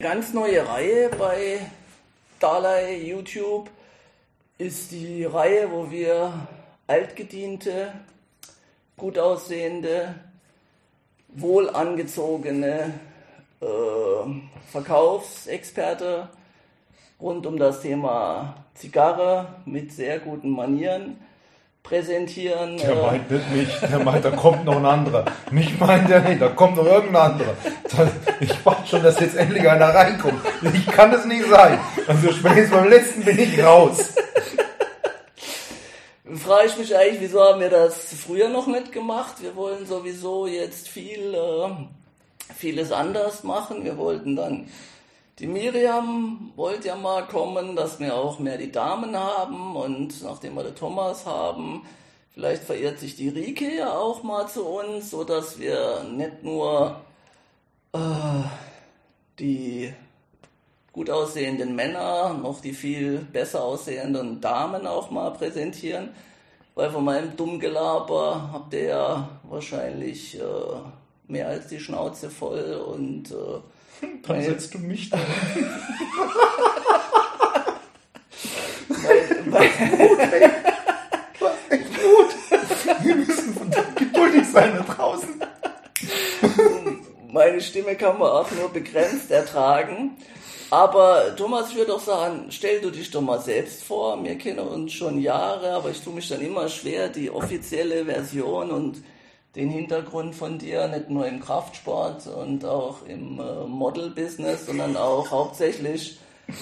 Ganz neue Reihe bei Dalai YouTube ist die Reihe, wo wir altgediente, gut aussehende, wohlangezogene äh, Verkaufsexperte rund um das Thema Zigarre mit sehr guten Manieren präsentieren. Der äh, meint nicht mich, der meint, da kommt noch ein anderer. Mich meint er nicht, da kommt noch irgendein anderer. Ich warte schon, dass jetzt endlich einer reinkommt. Ich kann das nicht sein. Also spätestens beim letzten bin ich raus. Frage ich mich eigentlich, wieso haben wir das früher noch nicht gemacht? Wir wollen sowieso jetzt viel, äh, vieles anders machen. Wir wollten dann die Miriam wollte ja mal kommen, dass wir auch mehr die Damen haben und nachdem wir den Thomas haben, vielleicht verirrt sich die Rike ja auch mal zu uns, so dass wir nicht nur äh, die gut aussehenden Männer noch die viel besser aussehenden Damen auch mal präsentieren, weil von meinem Dummgelaber habt ihr ja wahrscheinlich äh, mehr als die Schnauze voll und äh, dann setzt du mich da. weil, weil. Du hast echt Mut. Wir müssen verdammt geduldig sein da draußen. Meine Stimme kann man auch nur begrenzt ertragen. Aber Thomas, ich würde doch sagen, stell du dich doch mal selbst vor. Wir kennen uns schon Jahre, aber ich tue mich dann immer schwer, die offizielle Version und den Hintergrund von dir, nicht nur im Kraftsport und auch im äh, Model-Business, sondern auch hauptsächlich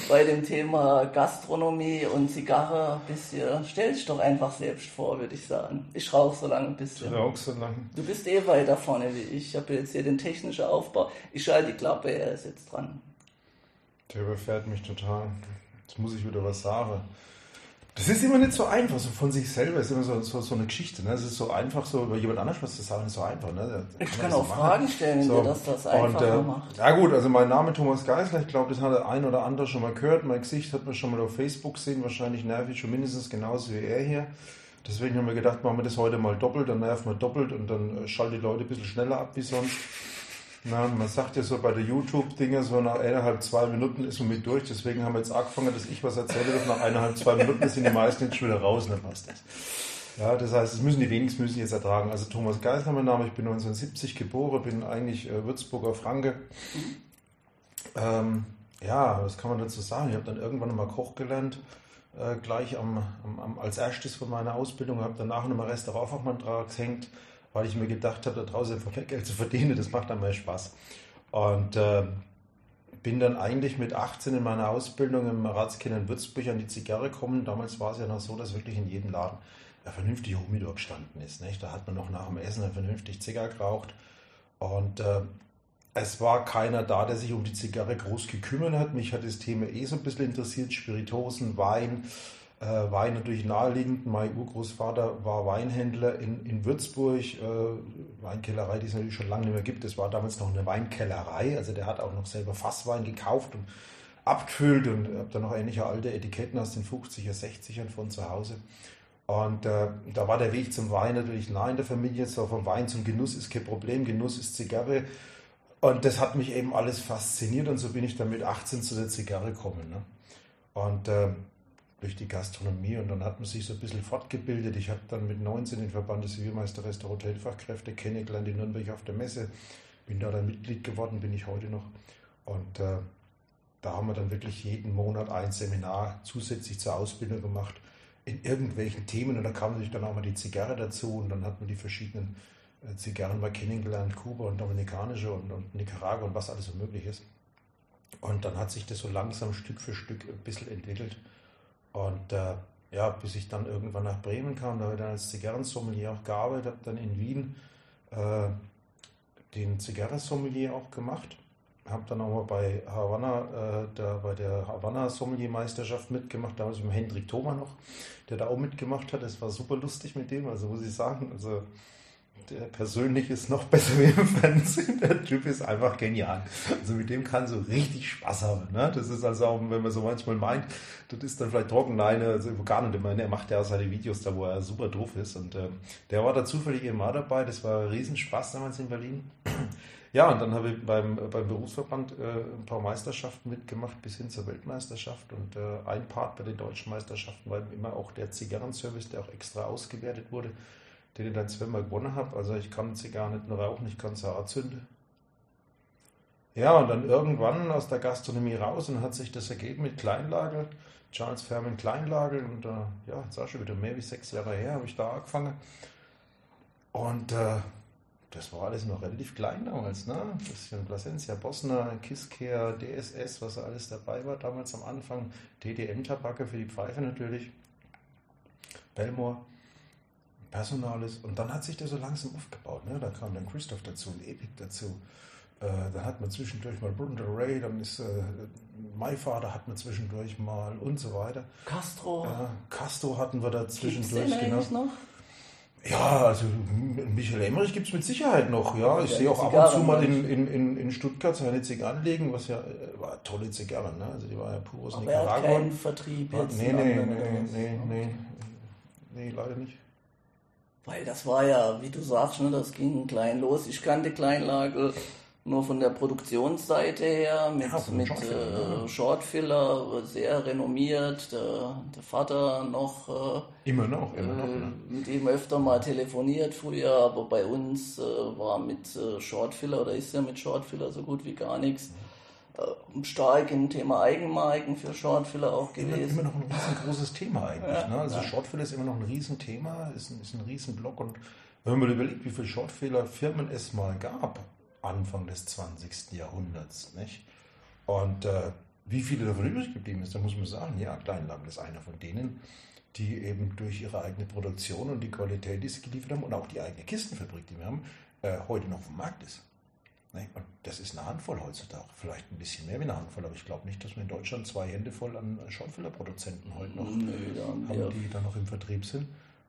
bei dem Thema Gastronomie und Zigarre bis hier. Stell dich doch einfach selbst vor, würde ich sagen. Ich rauche so lange ein bisschen. Du rauchst so lange. Du bist eh weiter vorne wie ich. Ich habe jetzt hier den technischen Aufbau. Ich schalte die Klappe, er ist jetzt dran. Der überfährt mich total. Jetzt muss ich wieder was sagen. Das ist immer nicht so einfach, so von sich selber ist immer so, so, so eine Geschichte. Ne? Es ist so einfach, so über jemand anders was zu sagen, ist so einfach. Ne? ich kann, kann auch so Fragen stellen, so. dass das einfacher und, äh, macht. Ja gut, also mein Name Thomas Geisler, ich glaube, das hat der ein oder andere schon mal gehört. Mein Gesicht hat man schon mal auf Facebook gesehen, wahrscheinlich nervig schon mindestens genauso wie er hier. Deswegen haben wir gedacht, machen wir das heute mal doppelt, dann nerven wir doppelt und dann äh, schalten die Leute ein bisschen schneller ab wie sonst. Na, man sagt ja so bei der YouTube-Dinge, so nach eineinhalb, zwei Minuten ist man mit durch. Deswegen haben wir jetzt angefangen, dass ich was erzähle, nach eineinhalb, zwei Minuten sind die meisten jetzt schon wieder raus und dann passt das. Ja, das heißt, es müssen die wenigsten müssen jetzt ertragen. Also Thomas Geisler, mein Name, ich bin 1970 geboren, bin eigentlich äh, Würzburger Franke. Ähm, ja, was kann man dazu sagen? Ich habe dann irgendwann mal Koch gelernt, äh, gleich am, am, als erstes von meiner Ausbildung, habe danach nochmal Restaurantfachmann dran gehängt weil ich mir gedacht habe, da draußen einfach Geld zu verdienen, das macht dann mehr Spaß. Und äh, bin dann eigentlich mit 18 in meiner Ausbildung im Ratskind in Würzburg an die Zigarre gekommen. Damals war es ja noch so, dass wirklich in jedem Laden ein vernünftiger Humidor gestanden ist. Nicht? Da hat man noch nach dem Essen ein vernünftig Zigarre geraucht. Und äh, es war keiner da, der sich um die Zigarre groß gekümmert hat. Mich hat das Thema eh so ein bisschen interessiert. Spiritosen, Wein, äh, Wein natürlich naheliegend. Mein Urgroßvater war Weinhändler in, in Würzburg. Äh, Weinkellerei, die es natürlich schon lange nicht mehr gibt. Das war damals noch eine Weinkellerei. Also der hat auch noch selber Fasswein gekauft und abgefüllt und habe dann noch ähnliche alte Etiketten aus den 50er, 60ern von zu Hause. Und äh, da war der Weg zum Wein natürlich nah in der Familie. So vom Wein zum Genuss ist kein Problem. Genuss ist Zigarre. Und das hat mich eben alles fasziniert und so bin ich dann mit 18 zu der Zigarre gekommen. Ne? Und äh, durch die Gastronomie und dann hat man sich so ein bisschen fortgebildet. Ich habe dann mit 19 den Verband des Zivilmeister Restaurant Hotelfachkräfte kennengelernt in Nürnberg auf der Messe. Bin da dann Mitglied geworden, bin ich heute noch. Und äh, da haben wir dann wirklich jeden Monat ein Seminar zusätzlich zur Ausbildung gemacht in irgendwelchen Themen. Und da kam natürlich dann auch mal die Zigarre dazu und dann hat man die verschiedenen äh, Zigarren mal kennengelernt, Kuba und Dominikanische und, und Nicaragua und was alles so möglich ist. Und dann hat sich das so langsam Stück für Stück ein bisschen entwickelt. Und äh, ja, bis ich dann irgendwann nach Bremen kam, da habe ich dann als Zigarrensommelier auch gearbeitet, habe dann in Wien äh, den Zigarrensommelier auch gemacht. Habe dann auch mal bei Havanna, äh, da bei der Havanna Sommeliermeisterschaft mitgemacht, damals mit Hendrik Thoma noch, der da auch mitgemacht hat. Es war super lustig mit dem, also muss ich sagen. Also persönlich ist noch besser wie im Fernsehen. Der Typ ist einfach genial. Also mit dem kann so richtig Spaß haben. Ne? Das ist also auch, wenn man so manchmal meint, das ist dann vielleicht trocken. Nein, also gar nicht. Meine, er macht ja auch seine Videos da, wo er super doof ist. Und äh, der war da zufällig immer dabei. Das war Riesenspaß damals in Berlin. Ja, und dann habe ich beim, beim Berufsverband äh, ein paar Meisterschaften mitgemacht, bis hin zur Weltmeisterschaft. Und äh, ein Part bei den deutschen Meisterschaften war immer auch der Zigarrenservice, der auch extra ausgewertet wurde, den ich dann zweimal gewonnen habe. Also ich kann Zigarren nicht nur rauchen, ich kann sie auch zünden. Ja, und dann irgendwann aus der Gastronomie raus und hat sich das ergeben mit Kleinlagel, Charles Fairman Kleinlagel. Und äh, ja, jetzt auch schon wieder mehr wie sechs Jahre her, habe ich da angefangen. Und äh, das war alles noch relativ klein damals, ne? Ein bisschen Plasencia, Bosna, Kisscare, DSS, was alles dabei war damals am Anfang. DDM-Tabake für die Pfeife natürlich. Belmore, Personalis. Und dann hat sich das so langsam aufgebaut, ne? Da kam dann Christoph dazu und Epic dazu. Äh, dann hat man zwischendurch mal Bruno Ray, dann ist äh, My Father hat man zwischendurch mal und so weiter. Castro. Äh, Castro hatten wir da Gibt's zwischendurch, den genau. noch? Ja, also Michael Emmerich gibt es mit Sicherheit noch, ja. Ich Ja, sehe auch ab und zu Zigarren, mal in, in, in, in Stuttgart seine Zigarren legen, was ja äh, war eine tolle Zigarren, ne? Also die war ja pur aus Aber er hat Nicaragua. keinen Vertrieb jetzt. nee, nee, nee, nee, nee, nee, leider nicht. Weil das war ja, wie du sagst, ne, das ging klein los. Ich kannte Kleinlagel nur von der Produktionsseite her mit, Ja, mit Shortfiller, äh, Shortfiller, sehr renommiert. Der, der Vater noch äh, Immer noch, immer noch. äh, Ne? mit ihm öfter mal telefoniert früher, aber bei uns äh, war mit äh, Shortfiller oder ist ja mit Shortfiller so gut wie gar nichts. Äh, stark im Thema Eigenmarken für Shortfiller auch Immer, gewesen. immer noch ein riesengroßes Thema eigentlich. Ja, ne? Also ja. Shortfiller ist immer noch ein Riesenthema, ist ein, ist ein Riesenblock. Und wenn man überlegt, wie viele Shortfiller-Firmen es mal gab, Anfang des 20. Jahrhunderts, nicht? Und äh, wie viele davon übrig geblieben ist, da muss man sagen, ja, Kleinlagen ist einer von denen, die eben durch ihre eigene Produktion und die Qualität, die sie geliefert haben und auch die eigene Kistenfabrik, die wir haben, äh, heute noch auf dem Markt ist. Und das ist eine Handvoll heutzutage. Vielleicht ein bisschen mehr wie eine Handvoll, aber ich glaube nicht, dass wir in Deutschland zwei Hände voll an Schornfüllerproduzenten heute noch da haben wir die da noch im Vertrieb sind.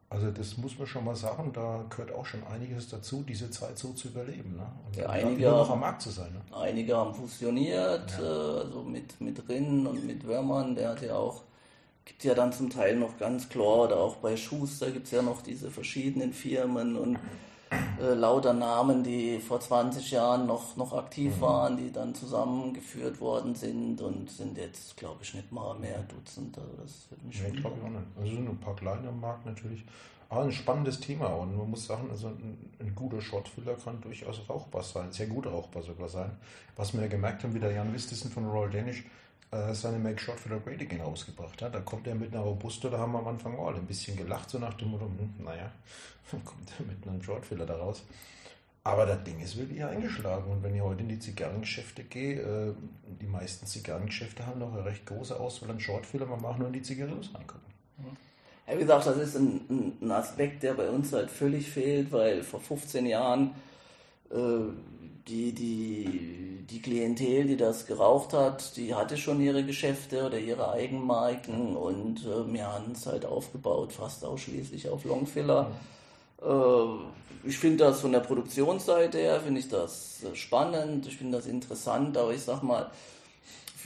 Also das muss man schon mal sagen, da gehört auch schon einiges dazu, diese Zeit so zu überleben. Ne? Und Ja, einige immer noch haben- am Markt zu sein. Ne? Einige haben fusioniert, äh, also mit, mit Rinn und mit Wörmann, der hat ja auch, gibt ja dann zum Teil noch ganz klar, oder auch bei Schuster gibt es ja noch diese verschiedenen Firmen und äh, lauter Namen, die vor 20 Jahren noch, noch aktiv Mhm. waren, die dann zusammengeführt worden sind und sind jetzt, glaube ich, nicht mal mehr Dutzend. Also das wird mich Nee, glaube ich auch nicht. Also sind ein paar kleine am Markt natürlich. Aber ein spannendes Thema und man muss sagen, also ein, ein guter Shotfiller kann durchaus rauchbar sein, sehr gut rauchbar sogar sein. Was wir ja gemerkt haben, wie der Jan Wistisen von Royal Danish seine Make Shotfiller Rating rausgebracht hat. Da kommt er mit einer Robusto, da haben wir am Anfang alle ein bisschen gelacht, so nach dem Motto, hm, naja, dann kommt er mit einem Shotfiller da raus. Aber das Ding ist wirklich eingeschlagen. Und wenn ich heute in die Zigarrengeschäfte gehe, äh, die meisten Zigarrengeschäfte haben noch eine recht große Auswahl an Shortfiller. Man mag nur in die Zigarren angucken. Ja, wie gesagt, das ist ein, ein Aspekt, der bei uns halt völlig fehlt, weil vor 15 Jahren äh, die, die, die Klientel, die das geraucht hat, die hatte schon ihre Geschäfte oder ihre Eigenmarken und äh, wir haben es halt aufgebaut, fast ausschließlich auf Longfiller. Äh, ich finde das von der Produktionsseite her, finde ich das äh, spannend, ich finde das interessant, aber ich sag mal,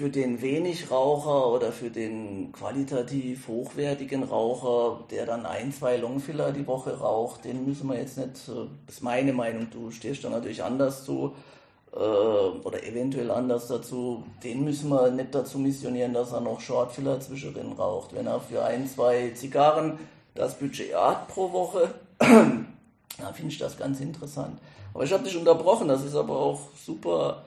für den Wenigraucher oder für den qualitativ hochwertigen Raucher, der dann ein, zwei Longfiller die Woche raucht, den müssen wir jetzt nicht, äh, das ist meine Meinung, du stehst da natürlich anders zu äh, oder eventuell anders dazu, den müssen wir nicht dazu missionieren, dass er noch Shortfiller zwischendrin raucht. Wenn er für ein, zwei Zigarren das Budget hat pro Woche, da finde ich das ganz interessant. Aber ich habe dich unterbrochen, das ist aber auch super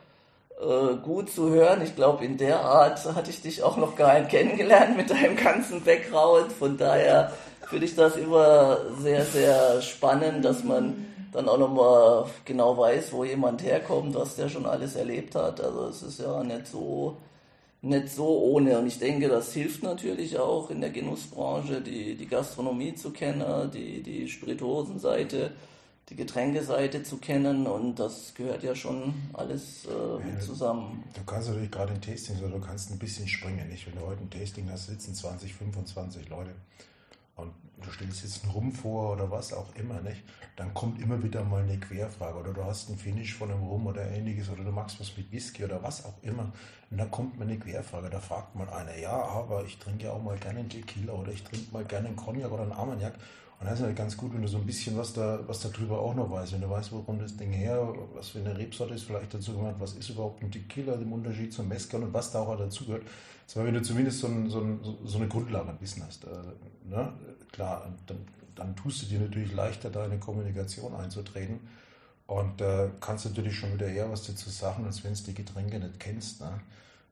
äh, gut zu hören. Ich glaube, in der Art hatte ich dich auch noch gar nicht kennengelernt mit deinem ganzen Background. Von daher finde ich das immer sehr, sehr spannend, dass man dann auch nochmal genau weiß, wo jemand herkommt, was der schon alles erlebt hat. Also es ist ja nicht so nicht so ohne. Und ich denke, das hilft natürlich auch in der Genussbranche, die, die Gastronomie zu kennen, die, die Spirituosenseite, die Getränkeseite zu kennen. Und das gehört ja schon alles äh, mit zusammen. Du kannst natürlich gerade in Tastings oder du kannst ein bisschen springen. Nicht? Wenn du heute ein Tasting hast, sitzen 20, 25 Leute und du stellst jetzt einen Rum vor oder was auch immer, nicht? Dann kommt immer wieder mal eine Querfrage oder du hast einen Finish von einem Rum oder ähnliches oder du machst was mit Whisky oder was auch immer. Und dann kommt mal eine Querfrage, da fragt mal einer, ja, aber ich trinke ja auch mal gerne einen Tequila oder ich trinke mal gerne einen Cognac oder einen Armagnac. Und das ist halt ganz gut, wenn du so ein bisschen was da, was darüber auch noch weißt. Wenn du weißt, worum das Ding her, was für eine Rebsorte ist vielleicht dazu gemacht, was ist überhaupt ein Tequila im Unterschied zum Mezcal und was da auch dazu gehört. Das wenn du zumindest so, ein, so, ein, so eine Grundlage ein bisschen hast. Äh, ne? Klar, dann, dann tust du dir natürlich leichter, da in eine Kommunikation einzutreten. Und äh, kannst natürlich schon wieder eher was dazu sagen, als wenn du die Getränke nicht kennst. Ne?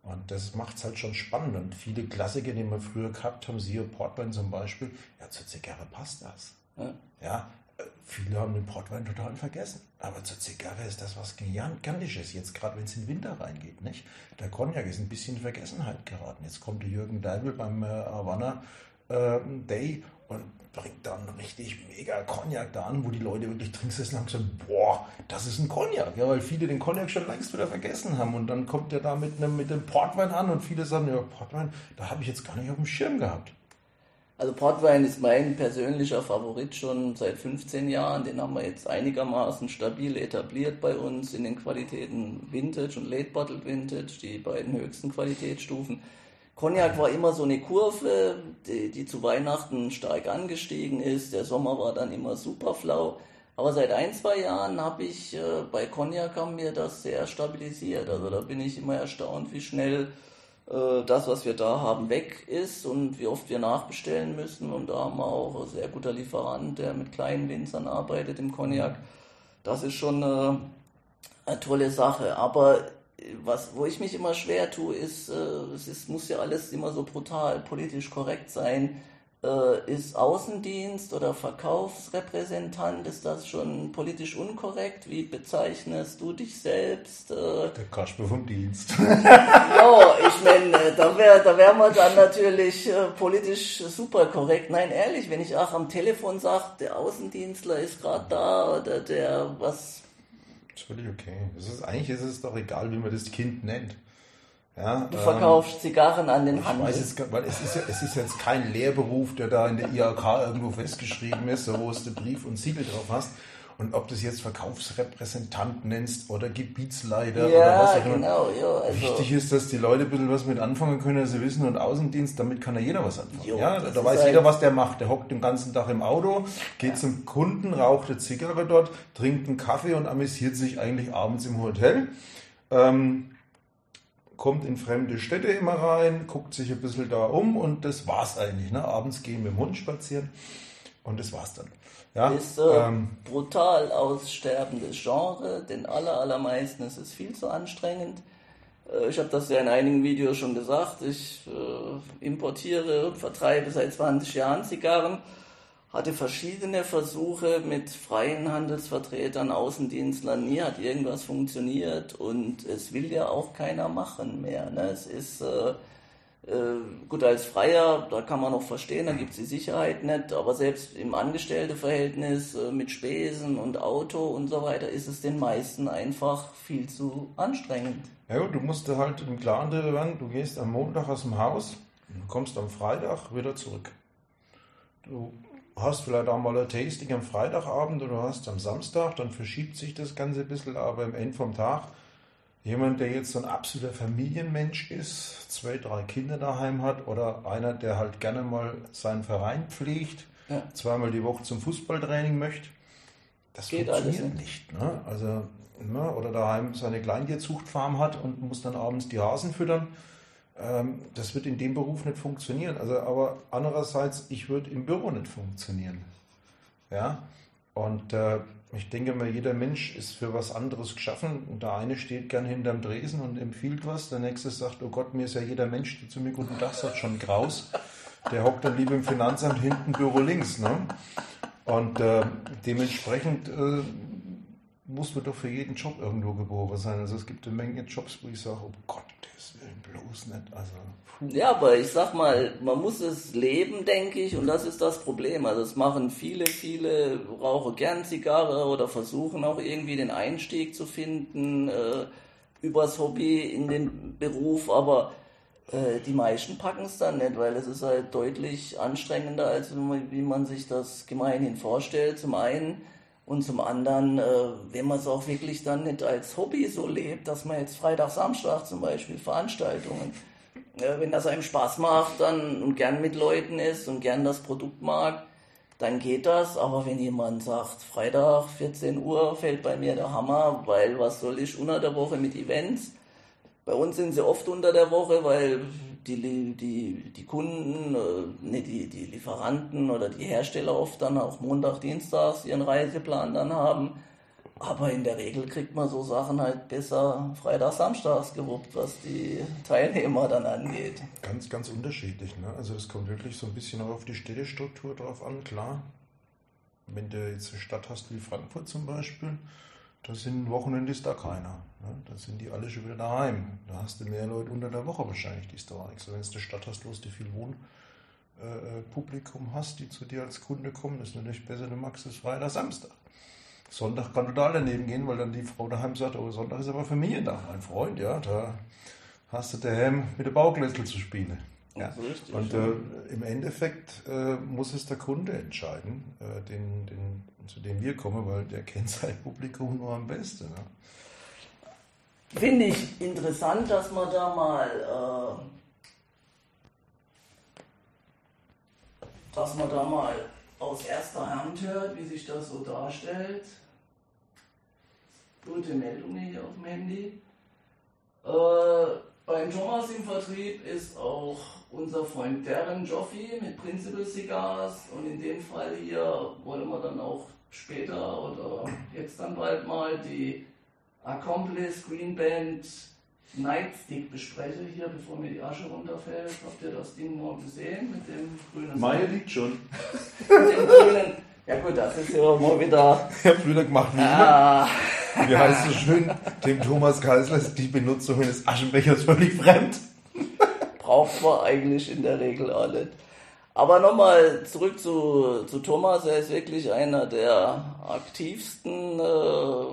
Und das macht es halt schon spannend. Und viele Klassiker, die wir früher gehabt haben, siehe Portwein zum Beispiel, ja, zur Zigarre passt das. Ja, ja äh, viele haben den Portwein total vergessen. Aber zur Zigarre ist das was Gigantisches, jetzt gerade wenn es in den Winter reingeht. Nicht? Der Cognac ist ein bisschen in Vergessenheit geraten. Jetzt kommt der Jürgen Deibel beim äh, Havana äh, Day und bringt dann richtig mega Cognac da an, wo die Leute wirklich trinken und haben gesagt, boah, das ist ein Cognac. Ja, weil viele den Cognac schon längst wieder vergessen haben. Und dann kommt er da mit einem, mit Portwein an und viele sagen, ja, Portwein, da habe ich jetzt gar nicht auf dem Schirm gehabt. Also Portwein ist mein persönlicher Favorit schon seit 15 Jahren. Den haben wir jetzt einigermaßen stabil etabliert bei uns in den Qualitäten Vintage und Late Bottled Vintage, die beiden höchsten Qualitätsstufen. Cognac war immer so eine Kurve, die, die, zu Weihnachten stark angestiegen ist. Der Sommer war dann immer super flau. Aber seit ein, zwei Jahren habe ich äh, bei Cognac haben wir das sehr stabilisiert. Also da bin ich immer erstaunt, wie schnell äh, das, was wir da haben, weg ist und wie oft wir nachbestellen müssen. Und da haben wir auch ein sehr guter Lieferant, der mit kleinen Winzern arbeitet im Cognac. Das ist schon eine, eine tolle Sache. Aber was, wo ich mich immer schwer tue, ist, äh, es ist, muss ja alles immer so brutal politisch korrekt sein. Äh, ist Außendienst oder Verkaufsrepräsentant, ist das schon politisch unkorrekt? Wie bezeichnest du dich selbst? Äh, Der Kasper vom Dienst. ja, ich meine, da wäre da wär man dann natürlich äh, politisch super korrekt. Nein, ehrlich, wenn ich auch am Telefon sage, der Außendienstler ist gerade da oder der was ist völlig okay. Es ist, eigentlich ist es doch egal, wie man das Kind nennt. Ja, du verkaufst ähm, Zigarren an den Handel. Ich weiß es, weil es ist, ja, es ist jetzt kein Lehrberuf, der da in der IHK irgendwo festgeschrieben ist, wo du Brief und Siegel drauf hast. Und ob du es jetzt Verkaufsrepräsentant nennst oder Gebietsleiter ja, oder was auch immer. Genau, ja, also Wichtig ist, dass die Leute ein bisschen was mit anfangen können, dass sie wissen und Außendienst, damit kann ja jeder was anfangen. Jo, ja, da weiß halt jeder, was der macht. Der hockt den ganzen Tag im Auto, geht ja. zum Kunden, raucht eine Zigarre dort, trinkt einen Kaffee und amüsiert sich eigentlich abends im Hotel. Ähm, kommt in fremde Städte immer rein, guckt sich ein bisschen da um und das war's eigentlich. Ne? Abends gehen mit dem Hund spazieren und das war's dann. Ja, ist äh, ähm, brutal aussterbendes Genre, den aller, allermeisten ist es viel zu anstrengend. Äh, ich habe das ja in einigen Videos schon gesagt. Ich äh, importiere und vertreibe seit 20 Jahren Zigarren. Hatte verschiedene Versuche mit freien Handelsvertretern, Außendienstlern. Nie hat irgendwas funktioniert und es will ja auch keiner machen mehr. Ne? Es ist äh, äh, gut, als Freier, da kann man noch verstehen, da gibt es die Sicherheit nicht, aber selbst im Angestellteverhältnis äh, mit Spesen und Auto und so weiter ist es den meisten einfach viel zu anstrengend. Ja du musst halt im Klaren werden, du gehst am Montag aus dem Haus, kommst am Freitag wieder zurück. Du hast vielleicht auch mal ein Tasting am Freitagabend oder hast am Samstag, dann verschiebt sich das Ganze ein bisschen, aber am Ende vom Tag Jemand, der jetzt so ein absoluter Familienmensch ist, zwei, drei Kinder daheim hat oder einer, der halt gerne mal seinen Verein pflegt, ja. zweimal die Woche zum Fußballtraining möchte, das Geht funktioniert alles, nicht. Ne? Also, ne? Oder daheim seine Kleintierzuchtfarm hat und muss dann abends die Hasen füttern. Ähm, das wird in dem Beruf nicht funktionieren. Also, aber andererseits, ich würde im Büro nicht funktionieren. Ja, und äh, ich denke mal, jeder Mensch ist für was anderes geschaffen. Und der eine steht gern hinterm Dresen und empfiehlt was. Der nächste sagt, oh Gott, mir ist ja jeder Mensch, der zu mir guten Tag sagt, schon graus. Der hockt dann lieber im Finanzamt hinten, Büro links. Ne? Und äh, dementsprechend äh, muss man doch für jeden Job irgendwo geboren sein. Also es gibt eine Menge Jobs, wo ich sage, oh Gott, das will bloß nicht. Also, ja, aber ich sag mal, man muss es leben, denke ich, und das ist das Problem. Also es machen viele, viele rauchen gern Zigarre oder versuchen auch irgendwie den Einstieg zu finden äh, übers Hobby in den Beruf, aber äh, die meisten packen es dann nicht, weil es ist halt deutlich anstrengender, als wie man sich das gemeinhin vorstellt. Zum einen und zum anderen, äh, wenn man es auch wirklich dann nicht als Hobby so lebt, dass man jetzt Freitag, Samstag zum Beispiel Veranstaltungen, äh, wenn das einem Spaß macht dann und gern mit Leuten ist und gern das Produkt mag, dann geht das. Aber wenn jemand sagt, Freitag 14 Uhr fällt bei mir der Hammer, weil was soll ich unter der Woche mit Events? Bei uns sind sie oft unter der Woche, weil die, die, die Kunden, äh, ne, die, die Lieferanten oder die Hersteller oft dann auch Montag, Dienstags ihren Reiseplan dann haben. Aber in der Regel kriegt man so Sachen halt besser Freitag, Samstags gewuppt, was die Teilnehmer dann angeht. Ganz, ganz unterschiedlich. Ne? Also es kommt wirklich so ein bisschen auch auf die Städtestruktur drauf an, klar. Wenn du jetzt eine Stadt hast wie Frankfurt zum Beispiel, da sind Wochenende ist da keiner. Ne? Da sind die alle schon wieder daheim. Da hast du mehr Leute unter der Woche wahrscheinlich, die ist da nichts. Wenn du eine Stadt hast, wo du viel Wohnpublikum äh, hast, die zu dir als Kunde kommen, ist natürlich besser, du magst es Freitag, Samstag. Sonntag kann total daneben gehen, weil dann die Frau daheim sagt, oh, Sonntag ist aber Familientag, mein Freund, ja, da hast du daheim mit der Bauglättel zu spielen. Ja. Richtig, und äh, im Endeffekt äh, muss es der Kunde entscheiden, äh, den, den, zu dem wir kommen, weil der kennt sein Publikum nur am besten. Ne? Finde ich interessant, dass man da mal, äh, dass man da mal aus erster Hand hört, wie sich das so darstellt. Gute Meldung hier auf dem Handy. Äh, beim Thomas im Vertrieb ist auch unser Freund Darren Joffe mit Principal Cigars und in dem Fall hier wollen wir dann auch später oder jetzt dann bald mal die Accomplice Green Band Nightstick bespreche hier, bevor mir die Asche runterfällt. Habt ihr das Ding mal gesehen mit dem grünen Meine liegt schon. mit dem grünen. Ja gut, das ist ja mal wieder. Ich habe früher gemacht wie ah. Wie heißt es schön? Dem Thomas Geisler ist die Benutzung eines Aschenbechers völlig fremd. Braucht man eigentlich in der Regel auch nicht. Aber nochmal zurück zu, zu Thomas. Er ist wirklich einer der aktivsten äh,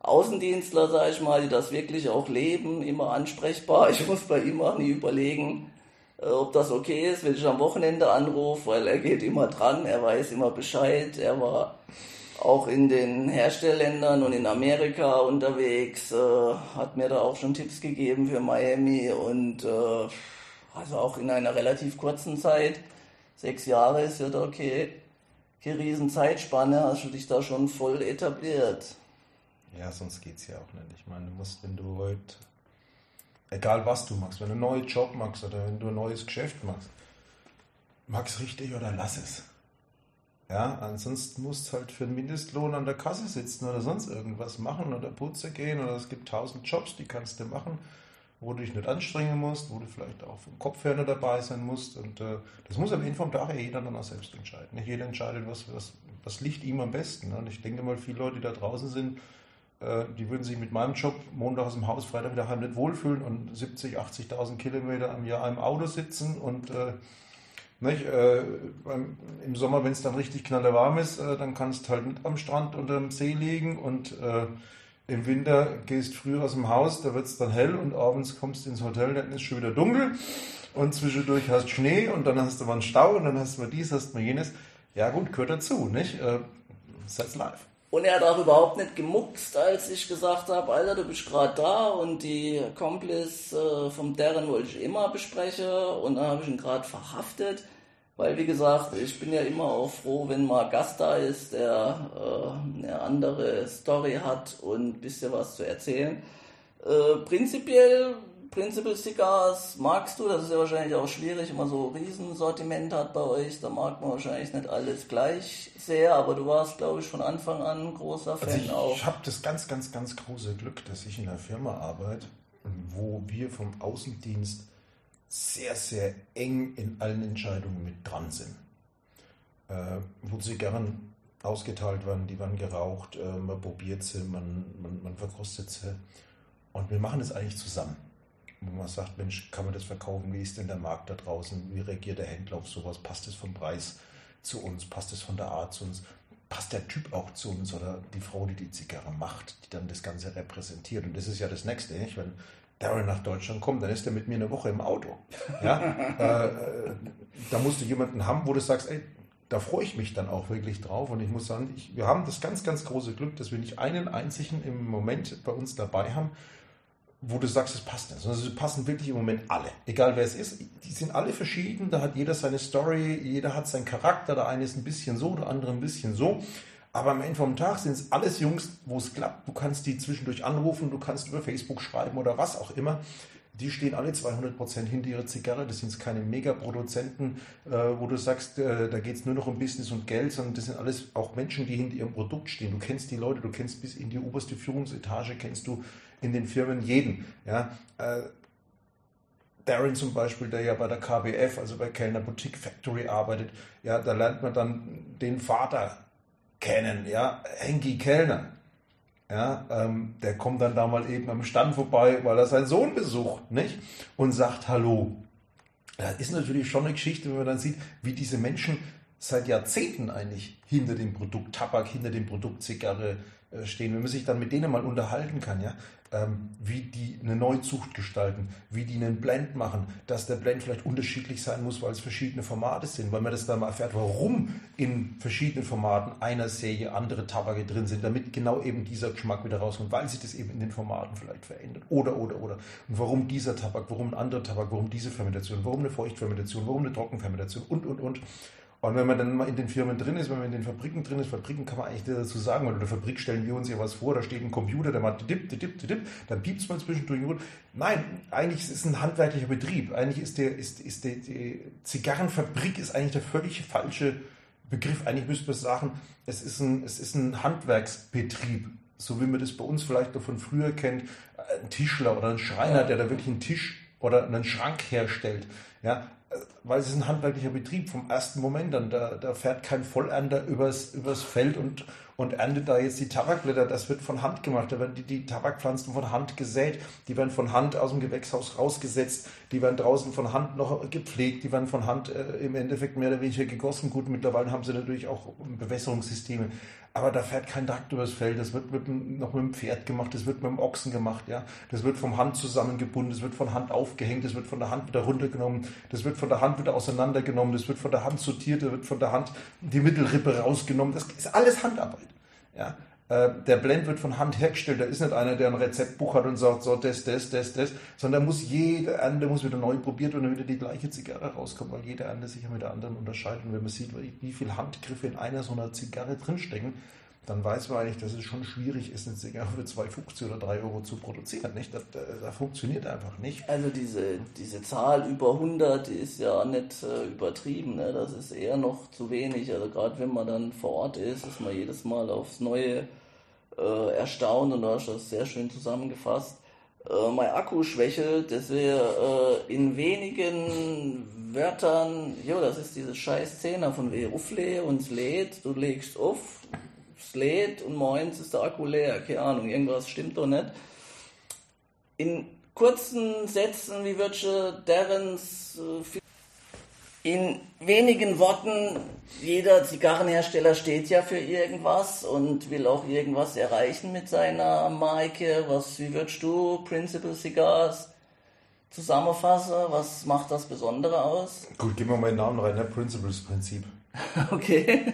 Außendienstler, sage ich mal, die das wirklich auch leben, immer ansprechbar. Ich muss bei ihm auch nie überlegen, äh, ob das okay ist, wenn ich am Wochenende anrufe, weil er geht immer dran, er weiß immer Bescheid. Er war auch in den Herstellländern und in Amerika unterwegs, äh, hat mir da auch schon Tipps gegeben für Miami und äh, also auch in einer relativ kurzen Zeit, sechs Jahre ist ja da okay, keine riesen Zeitspanne, hast du dich da schon voll etabliert. Ja, sonst geht es ja auch nicht. Ich meine, du musst, wenn du heute, egal was du machst, wenn du einen neuen Job machst oder wenn du ein neues Geschäft machst, mach's richtig oder lass es. Ja, ansonsten musst halt für einen Mindestlohn an der Kasse sitzen oder sonst irgendwas machen oder Putze gehen oder es gibt tausend Jobs, die kannst du machen, wo du dich nicht anstrengen musst, wo du vielleicht auch vom Kopf dabei sein musst und äh, das muss am Ende vom Tag jeder dann auch selbst entscheiden. Nicht jeder entscheidet, was, was, was liegt ihm am besten. Ne? Und ich denke mal, viele Leute, die da draußen sind, äh, die würden sich mit meinem Job Montag aus dem Haus, Freitag wieder heim nicht wohlfühlen und 70, 80.000 Kilometer am Jahr im Auto sitzen und äh, nicht, äh, im Sommer, wenn es dann richtig knallerwarm ist, äh, dann kannst du halt nicht am Strand unter dem See liegen und äh, im Winter gehst früh aus dem Haus, da wird es dann hell und abends kommst du ins Hotel, dann ist es schon wieder dunkel und zwischendurch hast Schnee und dann hast du mal einen Stau und dann hast du mal dies, hast du mal jenes. Ja gut, gehört dazu, nicht? Äh, that's live. Und er hat auch überhaupt nicht gemuckst, als ich gesagt habe, Alter, du bist gerade da und die Complice äh, vom Darren wollte ich immer besprechen und dann habe ich ihn gerade verhaftet, weil wie gesagt, ich bin ja immer auch froh, wenn mal Gast da ist, der äh, eine andere Story hat und ein bisschen was zu erzählen. Äh, prinzipiell Principal Cigars magst du, das ist ja wahrscheinlich auch schwierig, wenn man so ein Riesensortiment hat bei euch, da mag man wahrscheinlich nicht alles gleich sehr, aber du warst, glaube ich, von Anfang an ein großer also Fan also ich, auch. Ich habe das ganz, ganz, ganz große Glück, dass ich in einer Firma arbeite, wo wir vom Außendienst sehr, sehr eng in allen Entscheidungen mit dran sind. Äh, wo sie gern ausgeteilt werden, die werden geraucht, äh, man probiert sie, man, man, man verkostet sie. Und wir machen das eigentlich zusammen wo man sagt, Mensch, kann man das verkaufen? Wie ist denn der Markt da draußen? Wie reagiert der Händler auf sowas? Passt es vom Preis zu uns? Passt es von der Art zu uns? Passt der Typ auch zu uns oder die Frau, die die Zigarre macht, die dann das Ganze repräsentiert? Und das ist ja das Nächste, nicht? Wenn Darren nach Deutschland kommt, dann ist er mit mir eine Woche im Auto. Ja? äh, da musst du jemanden haben, wo du sagst, ey, da freue ich mich dann auch wirklich drauf. Und ich muss sagen, ich, wir haben das ganz, ganz große Glück, dass wir nicht einen einzigen im Moment bei uns dabei haben, wo du sagst, es passt nicht. Also sie passen wirklich im Moment alle. Egal wer es ist, die sind alle verschieden, da hat jeder seine Story, jeder hat seinen Charakter, der eine ist ein bisschen so, der andere ein bisschen so. Aber am Ende vom Tag sind es alles Jungs, wo es klappt. Du kannst die zwischendurch anrufen, du kannst über Facebook schreiben oder was auch immer. Die stehen alle 200% hinter ihrer Zigarre. Das sind keine Megaproduzenten, äh, wo du sagst, äh, da geht es nur noch um Business und Geld, sondern das sind alles auch Menschen, die hinter ihrem Produkt stehen. Du kennst die Leute, du kennst bis in die oberste Führungsetage, kennst du in den Firmen jeden. Ja? Äh, Darren zum Beispiel, der ja bei der KBF, also bei Kellner Boutique Factory arbeitet, ja, da lernt man dann den Vater kennen, ja, Henki Kellner. Ja, ähm, der kommt dann da mal eben am Stand vorbei, weil er seinen Sohn besucht, nicht? Und sagt Hallo. Das ist natürlich schon eine Geschichte, wenn man dann sieht, wie diese Menschen seit Jahrzehnten eigentlich hinter dem Produkt Tabak, hinter dem Produkt Zigarre stehen. Wenn man sich dann mit denen mal unterhalten kann, ja, ähm, wie die eine Neuzucht gestalten, wie die einen Blend machen, dass der Blend vielleicht unterschiedlich sein muss, weil es verschiedene Formate sind, weil man das dann mal erfährt, warum in verschiedenen Formaten einer Serie andere Tabake drin sind, damit genau eben dieser Geschmack wieder rauskommt, weil sich das eben in den Formaten vielleicht verändert. Oder, oder, oder. Und warum dieser Tabak, warum ein anderer Tabak, warum diese Fermentation, warum eine Feuchtfermentation, warum eine Trockenfermentation und, und, und. Und wenn man dann mal in den Firmen drin ist, wenn man in den Fabriken drin ist, Fabriken kann man eigentlich dazu sagen, weil in der Fabrik stellen wir uns ja was vor, da steht ein Computer, der macht dip, dip, dip, dip, dann piept es mal zwischendurch. Nein, eigentlich ist es ein handwerklicher Betrieb. Eigentlich ist, der, ist, ist der, die Zigarrenfabrik ist eigentlich der völlig falsche Begriff. Eigentlich müsste man sagen, es ist ein, es ist ein Handwerksbetrieb. So wie man das bei uns vielleicht noch von früher kennt, ein Tischler oder ein Schreiner, der da wirklich einen Tisch oder einen Schrank herstellt. Ja, weil es ist ein handwerklicher Betrieb vom ersten Moment an. Da, da fährt kein Vollernter übers, übers Feld und, und erntet da jetzt die Tabakblätter. Das wird von Hand gemacht. Da werden die, die Tabakpflanzen von Hand gesät. Die werden von Hand aus dem Gewächshaus rausgesetzt. Die werden draußen von Hand noch gepflegt. Die werden von Hand äh, im Endeffekt mehr oder weniger gegossen. Gut, mittlerweile haben sie natürlich auch Bewässerungssysteme aber da fährt kein Traktor übers Feld, das wird mit, noch mit dem Pferd gemacht, das wird mit dem Ochsen gemacht, ja. Das wird vom Hand zusammengebunden, das wird von Hand aufgehängt, das wird von der Hand wieder runtergenommen, das wird von der Hand wieder auseinandergenommen, das wird von der Hand sortiert, das wird von der Hand die Mittelrippe rausgenommen. Das ist alles Handarbeit. Ja. Äh, der Blend wird von Hand hergestellt. Da ist nicht einer, der ein Rezeptbuch hat und sagt, so, das, das, das, das, sondern muss jede Ernte muss wieder neu probiert und dann wieder die gleiche Zigarre rauskommt, weil jede Ernte sich ja mit der anderen unterscheidet. Und wenn man sieht, wie viele Handgriffe in einer so einer Zigarre drinstecken, dann weiß man eigentlich, dass es schon schwierig ist, eine Zigarre für 2,50 oder 3 Euro zu produzieren. Nicht? Das, das, das, funktioniert einfach nicht. Also diese, diese Zahl über 100, die ist ja nicht äh, übertrieben. Ne? Das ist eher noch zu wenig. Also gerade wenn man dann vor Ort ist, ist man jedes Mal aufs Neue äh, erstaunt und du hast das sehr schön zusammengefasst. Äh, mein Akku schwächelt, dass wir äh, in wenigen Wörtern, jo, das ist diese scheiß Szene von wie Ufle und lädt, du legst auf, es lädt und moins ist der Akku leer, keine Ahnung, irgendwas stimmt doch nicht. In kurzen Sätzen, wie würde Derrens äh, in wenigen Worten, jeder Zigarrenhersteller steht ja für irgendwas und will auch irgendwas erreichen mit seiner Marke. Was, wie würdest du Principal Cigars zusammenfassen? Was macht das Besondere aus? Gut, gib mal meinen Namen rein, ne? Principles Prinzip. okay.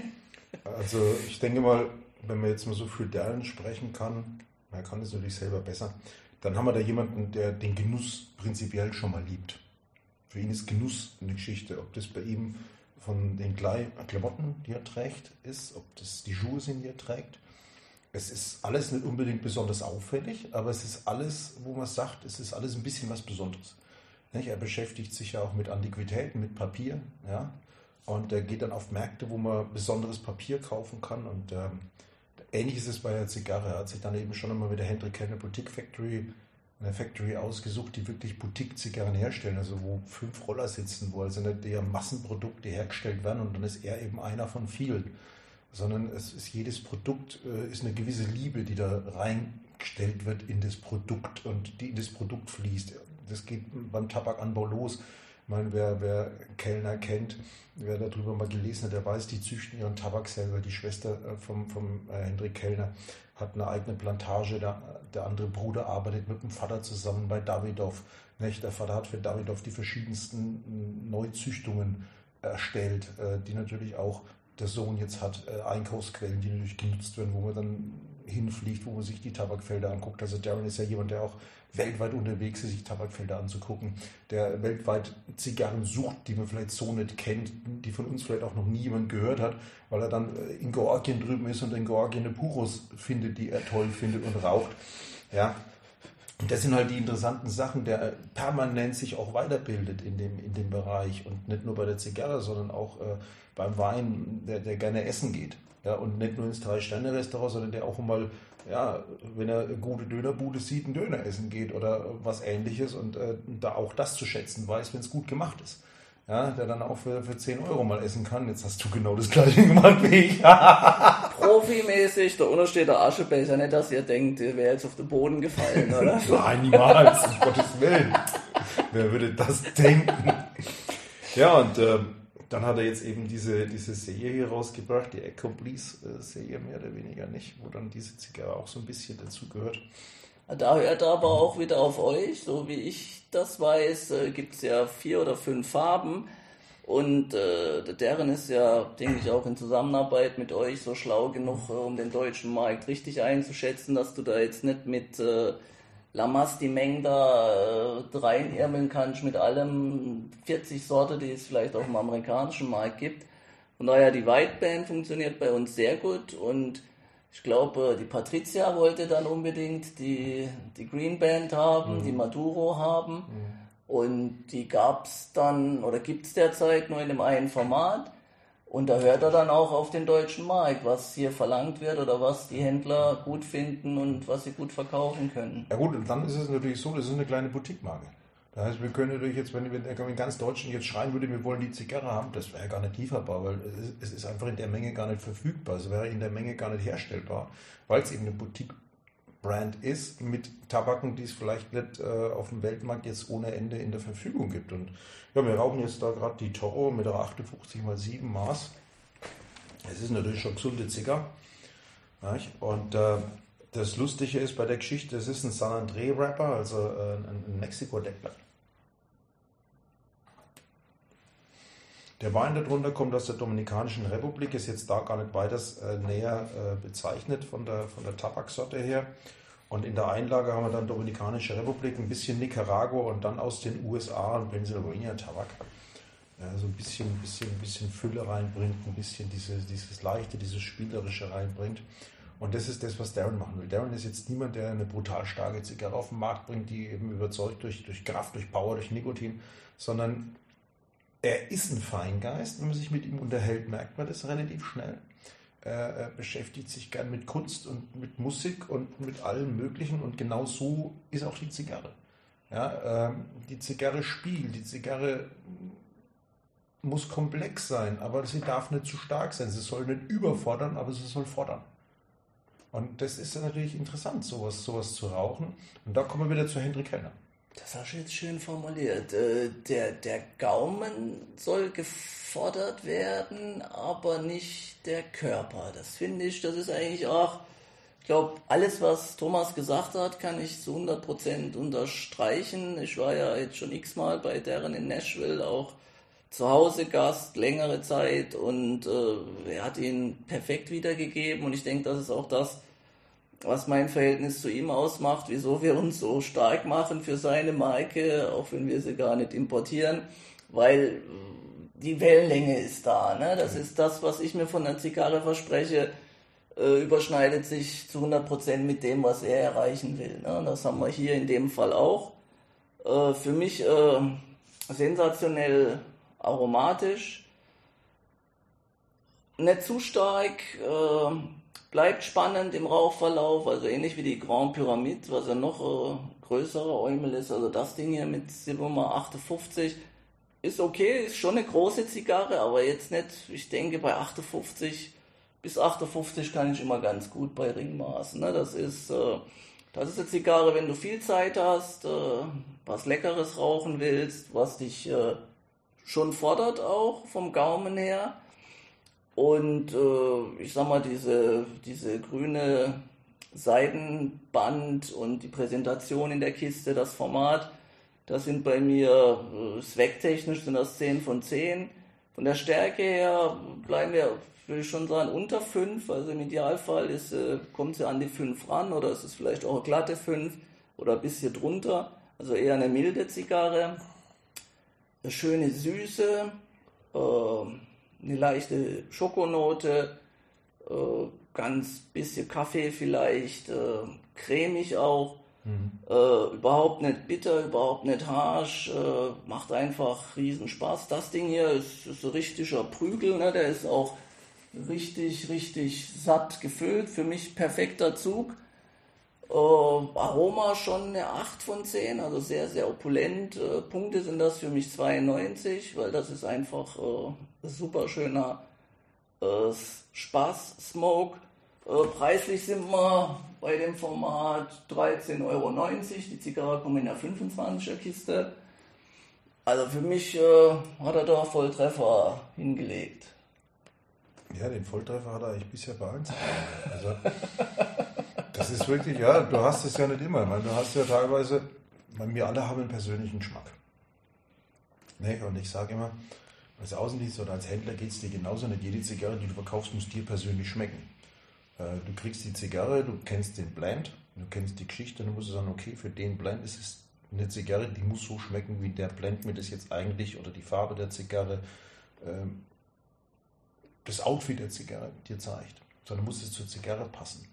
Also ich denke mal, wenn man jetzt mal so für Dellen sprechen kann, man kann das natürlich selber besser, dann haben wir da jemanden, der den Genuss prinzipiell schon mal liebt. Für ihn ist Genuss eine Geschichte, ob das bei ihm von den Klamotten, die er trägt, ist, ob das die Schuhe sind, die er trägt. Es ist alles nicht unbedingt besonders auffällig, aber es ist alles, wo man sagt, es ist alles ein bisschen was Besonderes. Er beschäftigt sich ja auch mit Antiquitäten, mit Papier, ja, und er geht dann auf Märkte, wo man besonderes Papier kaufen kann. Und ähm, ähnlich ist es bei der Zigarre. Er hat sich dann eben schon einmal mit der Hendrik Kellner Boutique Factory eine Factory ausgesucht, die wirklich Boutique-Zigarren herstellen, also wo fünf Roller sitzen, wo also nicht eher Massenprodukte hergestellt werden und dann ist er eben einer von vielen, sondern es ist jedes Produkt äh, ist eine gewisse Liebe, die da reingestellt wird in das Produkt und die in das Produkt fließt. Das geht beim Tabakanbau los. Meine, wer, wer Kellner kennt, wer darüber mal gelesen hat, der weiß, die züchten ihren Tabak selber. Die Schwester äh, vom, vom äh, Hendrik Kellner hat eine eigene Plantage. Der, der andere Bruder arbeitet mit dem Vater zusammen bei Davidoff. Nicht? Der Vater hat für Davidoff die verschiedensten Neuzüchtungen erstellt, äh, die natürlich auch der Sohn jetzt hat, äh, Einkaufsquellen, die natürlich genutzt werden, wo man dann hinfliegt, wo man sich die Tabakfelder anguckt. Also Darren ist ja jemand, der auch weltweit unterwegs ist, sich Tabakfelder anzugucken, der weltweit Zigarren sucht, die man vielleicht so nicht kennt, die von uns vielleicht auch noch nie jemand gehört hat, weil er dann äh, in Georgien drüben ist und in Georgien eine Puros findet, die er toll findet und raucht. Ja, und das sind halt die interessanten Sachen, der permanent sich auch weiterbildet in dem, in dem Bereich und nicht nur bei der Zigarre, sondern auch äh, beim Wein, der, der gerne essen geht. Ja, und nicht nur ins Drei-Sterne-Restaurant, sondern der auch mal, ja, wenn er eine gute Dönerbude sieht, einen Döner essen geht oder was ähnliches und äh, da auch das zu schätzen weiß, wenn es gut gemacht ist ja, der dann auch für, für 10 Euro mal essen kann. Jetzt hast du genau das gleiche gemacht wie ich. Profimäßig, da unten steht der Aschebecher, nicht, dass ihr denkt, ihr wäre jetzt auf den Boden gefallen, oder? Nein, niemals, um Gottes Willen. Wer würde das denken? Ja, und äh, dann hat er jetzt eben diese, diese Serie hier rausgebracht, die Echo Please äh, Serie mehr oder weniger nicht, wo dann diese Zigarre auch so ein bisschen dazu gehört. Da hört er aber auch wieder auf euch, so wie ich das weiß, äh, gibt es ja vier oder fünf Farben. Und äh, deren ist ja, denke ich, auch in Zusammenarbeit mit euch so schlau genug, äh, um den deutschen Markt richtig einzuschätzen, dass du da jetzt nicht mit äh, Lamas die Menge da äh, reinirmeln kannst mit allem 40 Sorte, die es vielleicht auch im amerikanischen Markt gibt. Von daher, die White Band funktioniert bei uns sehr gut und ich glaube, die Patricia wollte dann unbedingt die, die Green Band haben, mhm. die Maduro haben. Mhm. Und die gab es dann, oder gibt es derzeit nur in dem einen Format. Und da hört er dann auch auf den deutschen Markt, was hier verlangt wird oder was die Händler gut finden und was sie gut verkaufen können. Ja gut, und dann ist es natürlich so, das ist eine kleine Boutique-Marke. Das heißt, wir können natürlich jetzt, wenn, wenn in ganz Deutschland jetzt schreien würde, wir wollen die Zigarre haben, das wäre gar nicht lieferbar, weil es, ist einfach in der Menge gar nicht verfügbar. Es wäre in der Menge gar nicht herstellbar, weil es eben eine Boutique-Brand ist mit Tabaken, die es vielleicht nicht äh, auf dem Weltmarkt jetzt ohne Ende in der Verfügung gibt. Und ja, wir rauchen jetzt da gerade die Toro mit der 58 x 7 Maß. Es ist natürlich schon gesunde Zigarre. Und äh, das Lustige ist bei der Geschichte, es ist ein San André Rapper, also äh, ein Mexiko-Deckblatt. Der Wein darunter kommt aus der Dominikanischen Republik, ist jetzt da gar nicht weiter äh, näher äh, bezeichnet von der, von der Tabaksorte her. Und in der Einlage haben wir dann Dominikanische Republik, ein bisschen Nicaragua und dann aus den USA und Pennsylvania Tabak. Ja, so ein bisschen, bisschen, bisschen Fülle reinbringt, ein bisschen diese, dieses Leichte, dieses Spielerische reinbringt. Und das ist das, was Darren machen will. Darren ist jetzt niemand, der eine brutal starke Zigarre auf den Markt bringt, die eben überzeugt durch, durch Kraft, durch Power, durch Nikotin, sondern er ist ein Feingeist. Wenn man sich mit ihm unterhält, merkt man das relativ schnell. Er beschäftigt sich gern mit Kunst und mit Musik und mit allem Möglichen und genau so ist auch die Zigarre. Ja, ähm, die Zigarre spielt, die Zigarre muss komplex sein, aber sie darf nicht zu stark sein. Sie soll nicht überfordern, aber sie soll fordern. Und das ist natürlich interessant, sowas, sowas zu rauchen. Und da kommen wir wieder zu Hendrik Kellner. Das hast du jetzt schön formuliert. Äh, der, der Gaumen soll gefordert werden, aber nicht der Körper. Das finde ich, das ist eigentlich auch, ich glaube, alles, was Thomas gesagt hat, kann ich zu 100% unterstreichen. Ich war ja jetzt schon x-mal bei deren in Nashville auch zu Hause Gast, längere Zeit und äh, er hat ihn perfekt wiedergegeben und ich denke, das ist auch das, was mein Verhältnis zu ihm ausmacht, wieso wir uns so stark machen für seine Marke, auch wenn wir sie gar nicht importieren, weil die Wellenlänge ist da. Ne? Das ist das, was ich mir von der Zigarre verspreche, äh, überschneidet sich zu 100% mit dem, was er erreichen will. Ne? Das haben wir hier in dem Fall auch. Äh, für mich äh, sensationell aromatisch, nicht zu stark, äh, bleibt spannend im Rauchverlauf, also ähnlich wie die Grand Pyramide, was ja noch äh, größerer Eumel ist. Also das Ding hier mit Silberma 58 ist okay, ist schon eine große Zigarre, aber jetzt nicht, ich denke bei 58 bis 58 kann ich immer ganz gut bei Ringmaßen. Ne? Das ist äh, das ist eine Zigarre, wenn du viel Zeit hast, äh, was Leckeres rauchen willst, was dich äh, schon fordert auch vom Gaumen her und äh, ich sag mal, diese, diese grüne Seidenband und die Präsentation in der Kiste, das Format, das sind bei mir äh, swagtechnisch sind das 10 von 10. Von der Stärke her bleiben wir, würde ich schon sagen, unter 5. Also im Idealfall ist, äh, kommt sie an die 5 ran oder ist es vielleicht auch eine glatte 5 oder ein bisschen drunter. Also eher eine milde Zigarre. Eine schöne Süße, äh, eine leichte Schokonote, äh, ganz bisschen Kaffee vielleicht, äh, cremig auch. Mhm. Äh, überhaupt nicht bitter, überhaupt nicht harsch, äh, macht einfach riesen Spaß. Das Ding hier ist, ist ein richtiger Prügel, ne? der ist auch richtig, richtig satt gefüllt. Für mich perfekter Zug. Äh, Aroma schon eine 8 von 10, also sehr, sehr opulent. Äh, Punkte sind das für mich 92, weil das ist einfach äh, super schöner äh, Spaß-Smoke. Äh, preislich sind wir bei dem Format 13,90 Euro. Die Zigarre kommt in der 25er Kiste. Also für mich äh, hat er da Volltreffer hingelegt. Ja, den Volltreffer hat er eigentlich bisher bei allen Also, das ist wirklich, ja, du hast es ja nicht immer. Ich meine, du hast ja teilweise, meine, wir alle haben einen persönlichen Geschmack. Ne? Und ich sage immer, als Außendienst oder als Händler geht es dir genauso. Nicht jede Zigarre, die du verkaufst, muss dir persönlich schmecken. Äh, du kriegst die Zigarre, du kennst den Blend, du kennst die Geschichte, dann musst du sagen, okay, für den Blend ist es eine Zigarre, die muss so schmecken, wie der Blend mir das jetzt eigentlich oder die Farbe der Zigarre, ähm, das Outfit der Zigarre dir zeigt. Sondern muss es zur Zigarre passen.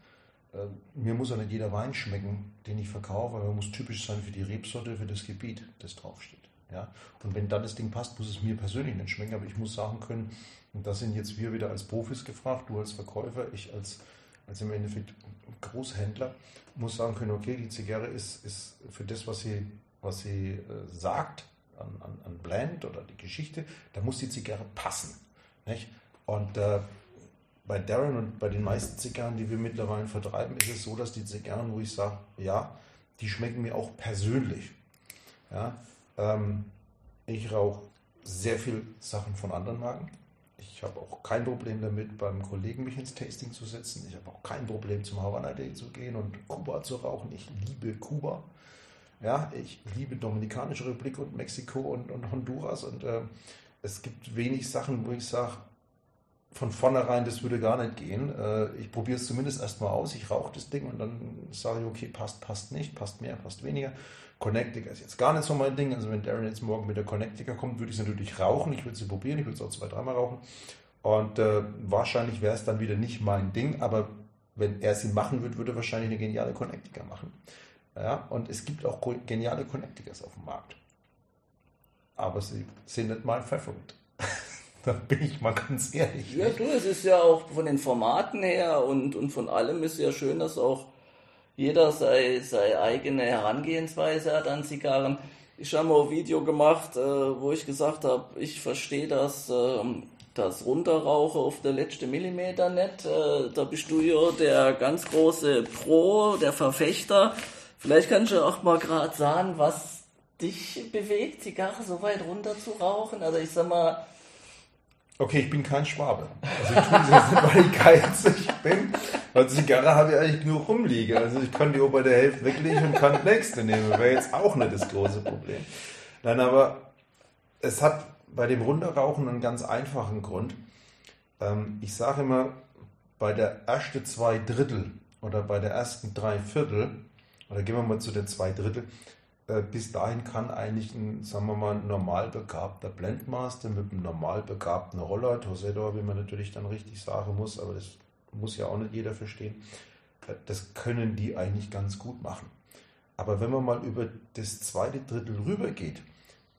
Äh, mir muss auch nicht jeder Wein schmecken, den ich verkaufe, aber er muss typisch sein für die Rebsorte, für das Gebiet, das draufsteht. Ja? Und wenn dann das Ding passt, muss es mir persönlich nicht schmecken, aber ich muss sagen können, und das sind jetzt wir wieder als Profis gefragt, du als Verkäufer, ich als, als im Endeffekt Großhändler, muss sagen können, okay, die Zigarre ist, ist für das, was sie, was sie äh, sagt, an, an, an Blend oder die Geschichte, da muss die Zigarre passen. Nicht? Und äh, bei Darren und bei den meisten Zigarren, die wir mittlerweile vertreiben, ist es so, dass die Zigarren, wo ich sage, ja, die schmecken mir auch persönlich. Ja, ähm, ich rauche sehr viel Sachen von anderen Marken. Ich habe auch kein Problem damit, beim Kollegen mich ins Tasting zu setzen. Ich habe auch kein Problem, zum Havana Day zu gehen und Kuba zu rauchen. Ich liebe Kuba. Ja, ich liebe Dominikanische Republik und Mexiko und, und Honduras. Und äh, es gibt wenig Sachen, wo ich sage, von vornherein, das würde gar nicht gehen. Äh, ich probiere es zumindest erstmal aus. Ich rauche das Ding und dann sage ich, okay, passt, passt nicht, passt mehr, passt weniger. Connecticut ist jetzt gar nicht so mein Ding. Also wenn Darren jetzt morgen mit der Connecticut kommt, würde ich es natürlich rauchen. Ich würde sie probieren. Ich würde es auch zwei, dreimal rauchen. Und äh, wahrscheinlich wäre es dann wieder nicht mein Ding. Aber wenn er sie machen würde, würde er wahrscheinlich eine geniale Connecticut machen. Ja, und es gibt auch geniale Connecticats auf dem Markt. Aber sie sind nicht mein Favorit. Da bin ich mal ganz ehrlich. Ja, du, es ist ja auch von den Formaten her und, und von allem ist ja schön, dass auch jeder seine, seine eigene Herangehensweise hat an Zigarren. Ich habe mal ein Video gemacht, äh, wo ich gesagt habe, ich verstehe das, äh, das Runterrauchen auf der letzte Millimeter nicht. Äh, da bist du ja der ganz große Pro, der Verfechter. Vielleicht kannst du auch mal gerade sagen, was dich bewegt, Zigarre so weit runter zu rauchen. Also ich sag mal, Okay, ich bin kein Schwabe. Also ich tue es jetzt nicht, weil ich geizig bin. Weil Zigarre habe ich eigentlich nur rumliegen. Also ich kann die bei der Hälfte weglegen und kann die nächste nehmen. Wäre jetzt auch nicht das große Problem. Nein, aber es hat bei dem Runterrauchen einen ganz einfachen Grund. Ähm, ich sage immer, bei der ersten zwei Drittel oder bei der ersten drei Viertel, oder gehen wir mal zu den zwei Drittel, bis dahin kann eigentlich ein, sagen wir mal, normal begabter Blendmaster mit einem normal begabten Roller, Tosedor, wie man natürlich dann richtig sagen muss, aber das muss ja auch nicht jeder verstehen, äh, das können die eigentlich ganz gut machen. Aber wenn man mal über das zweite Drittel rübergeht,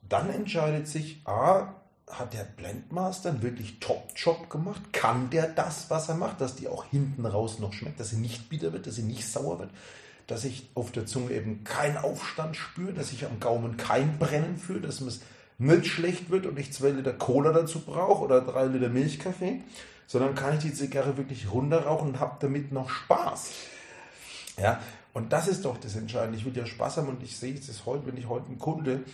dann entscheidet sich, A, hat der Blendmaster wirklich Top-Job gemacht? Kann der das, was er macht, dass die auch hinten raus noch schmeckt, dass sie nicht bitter wird, dass sie nicht sauer wird? Dass ich auf der Zunge eben keinen Aufstand spüre, dass ich am Gaumen kein Brennen fühle, dass es nicht schlecht wird und ich zwei Liter Cola dazu brauche oder drei Liter Milchkaffee, sondern kann ich die Zigarre wirklich runterrauchen und habe damit noch Spaß. Ja, und das ist doch das Entscheidende. Ich will ja Spaß haben und ich sehe es heute, wenn ich heute ein Kunde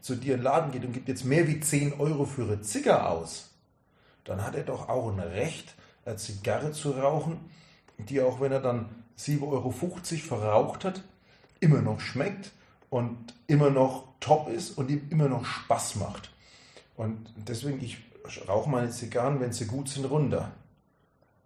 zu dir in den Laden geht und gibt jetzt mehr wie 10 Euro für eine Zigarre aus, dann hat er doch auch ein Recht, eine Zigarre zu rauchen, die auch wenn er dann 7,50 Euro verraucht hat, immer noch schmeckt und immer noch top ist und ihm immer noch Spaß macht. Und deswegen, ich rauche meine Zigarren, wenn sie gut sind, runter.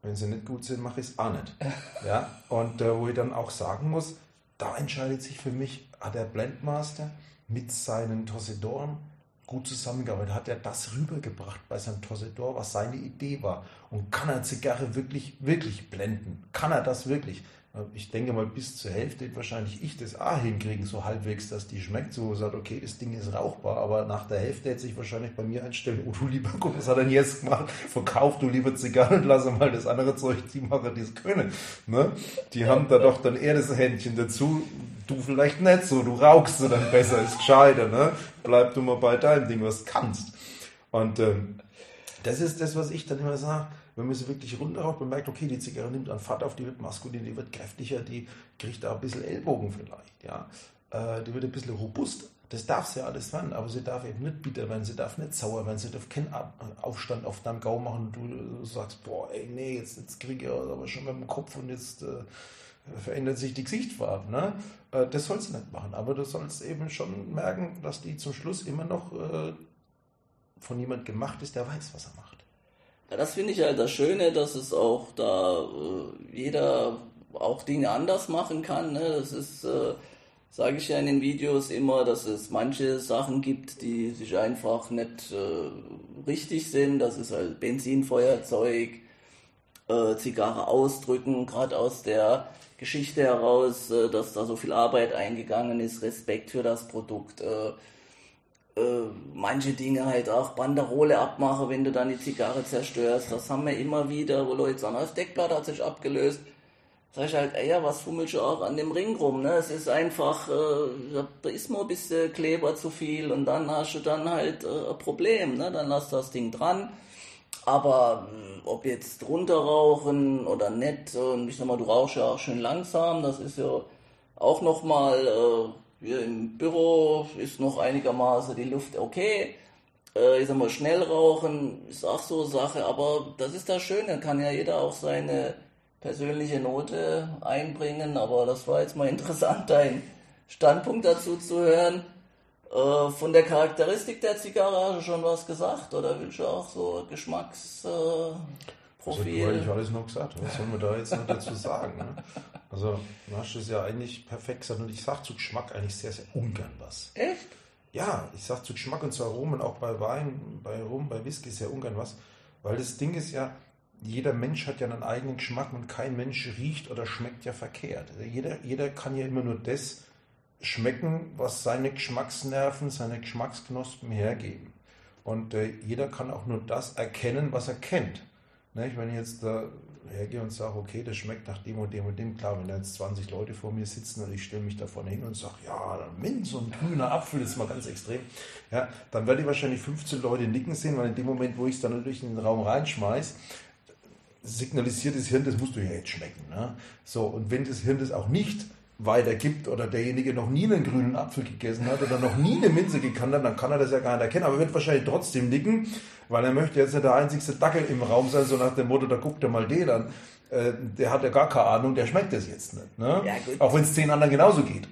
Wenn sie nicht gut sind, mache ich es auch nicht. Ja? Und äh, wo ich dann auch sagen muss, da entscheidet sich für mich, hat der Blendmaster mit seinen Tossedoren gut zusammengearbeitet, hat er das rübergebracht bei seinem Tossedor, was seine Idee war. Und kann er Zigarre wirklich, wirklich blenden? Kann er das wirklich? Ich denke mal, bis zur Hälfte wird wahrscheinlich ich das auch hinkriegen, so halbwegs, dass die schmeckt. So sagt, okay, das Ding ist rauchbar, aber nach der Hälfte hätte sich wahrscheinlich bei mir einstellen, oh du lieber, guck, was hat er denn jetzt gemacht? Verkauf du lieber Zigarren und lass mal das andere Zeug, die machen, die es können. Ne? Die haben da doch dann eher das Händchen dazu. Du vielleicht nicht so, du rauchst du dann besser, ist gescheiter. Ne? Bleib du mal bei deinem Ding, was kannst. Und ähm, das ist das, was ich dann immer sage wenn man sie wirklich runterraucht, man merkt, okay, die Zigarre nimmt an Fahrt auf, die wird maskulin, die wird kräftiger, die kriegt da ein bisschen Ellbogen vielleicht, ja. Äh, die wird ein bisschen robust. Das darf sie ja alles werden, aber sie darf eben nicht bitter werden, sie darf nicht sauer werden, sie darf keinen Aufstand auf deinem Gau machen und du sagst, boah, ey, nee, jetzt, jetzt kriege ich aber schon mit dem Kopf und jetzt äh, verändert sich die Gesichtsfarbe. Ne? Äh, das sollst du nicht machen, aber du sollst eben schon merken, dass die zum Schluss immer noch äh, von jemand gemacht ist, der weiß, was er macht. Ja, das finde ich halt das Schöne, dass es auch da äh, jeder auch Dinge anders machen kann. Ne? Das ist, äh, sage ich ja in den Videos immer, dass es manche Sachen gibt, die sich einfach nicht äh, richtig sind. Das ist halt Benzinfeuerzeug, äh, Zigarre ausdrücken, gerade aus der Geschichte heraus, äh, dass da so viel Arbeit eingegangen ist, Respekt für das Produkt. Äh, äh, manche Dinge halt auch Banderole abmachen, wenn du dann die Zigarre zerstörst. Das haben wir immer wieder, wo Leute sagen, das Deckblatt hat sich abgelöst. Sag ich halt, ey, ja, was fummelst du auch an dem Ring rum, ne? Es ist einfach, äh, da ist mal ein bisschen Kleber zu viel und dann hast du dann halt äh, ein Problem, ne? Dann lass das Ding dran. Aber äh, ob jetzt drunter rauchen oder nicht, und ich sag mal, du rauchst ja auch schön langsam, das ist ja auch nochmal, hier im Büro ist noch einigermaßen die Luft okay. Äh, ich sag mal, schnell rauchen ist auch so Sache, aber das ist das Schöne, kann ja jeder auch seine persönliche Note einbringen, aber das war jetzt mal interessant, dein Standpunkt dazu zu hören. Äh, von der Charakteristik der Zigarre schon was gesagt oder willst du auch so Geschmacks... Äh, Profil. Also, ich alles noch gesagt. Was soll man da jetzt noch dazu sagen? Ne? Also, du hast es ja eigentlich perfekt gesagt und ich sage zu Geschmack eigentlich sehr, sehr ungern was. Echt? Ja, ich sage zu Geschmack und zu Aromen, auch bei Wein, bei Rum, bei Whisky sehr ungern was, weil das Ding ist ja, jeder Mensch hat ja einen eigenen Geschmack und kein Mensch riecht oder schmeckt ja verkehrt. Also jeder, jeder kann ja immer nur das schmecken, was seine Geschmacksnerven, seine Geschmacksknospen hergeben. Und äh, jeder kann auch nur das erkennen, was er kennt. Ne, wenn ich jetzt da hergehe und sage, okay, das schmeckt nach dem und dem und dem, klar, wenn da jetzt 20 Leute vor mir sitzen und ich stelle mich da vorne hin und sage, ja, Minz und grüner Apfel ist mal ganz extrem, ja, dann werde ich wahrscheinlich 15 Leute nicken sehen, weil in dem Moment, wo ich es dann natürlich in den Raum reinschmeiße, signalisiert das Hirn, das musst du ja jetzt schmecken. Ne? So, und wenn das Hirn das auch nicht weitergibt oder derjenige noch nie einen grünen Apfel gegessen hat oder noch nie eine Minze gekannt hat, dann kann er das ja gar nicht erkennen. Aber er wird wahrscheinlich trotzdem nicken, weil er möchte jetzt nicht der einzigste Dackel im Raum sein, so nach dem Motto, da guckt er mal den an. Äh, der hat ja gar keine Ahnung, der schmeckt das jetzt nicht. Ne? Ja, Auch wenn es zehn anderen genauso geht.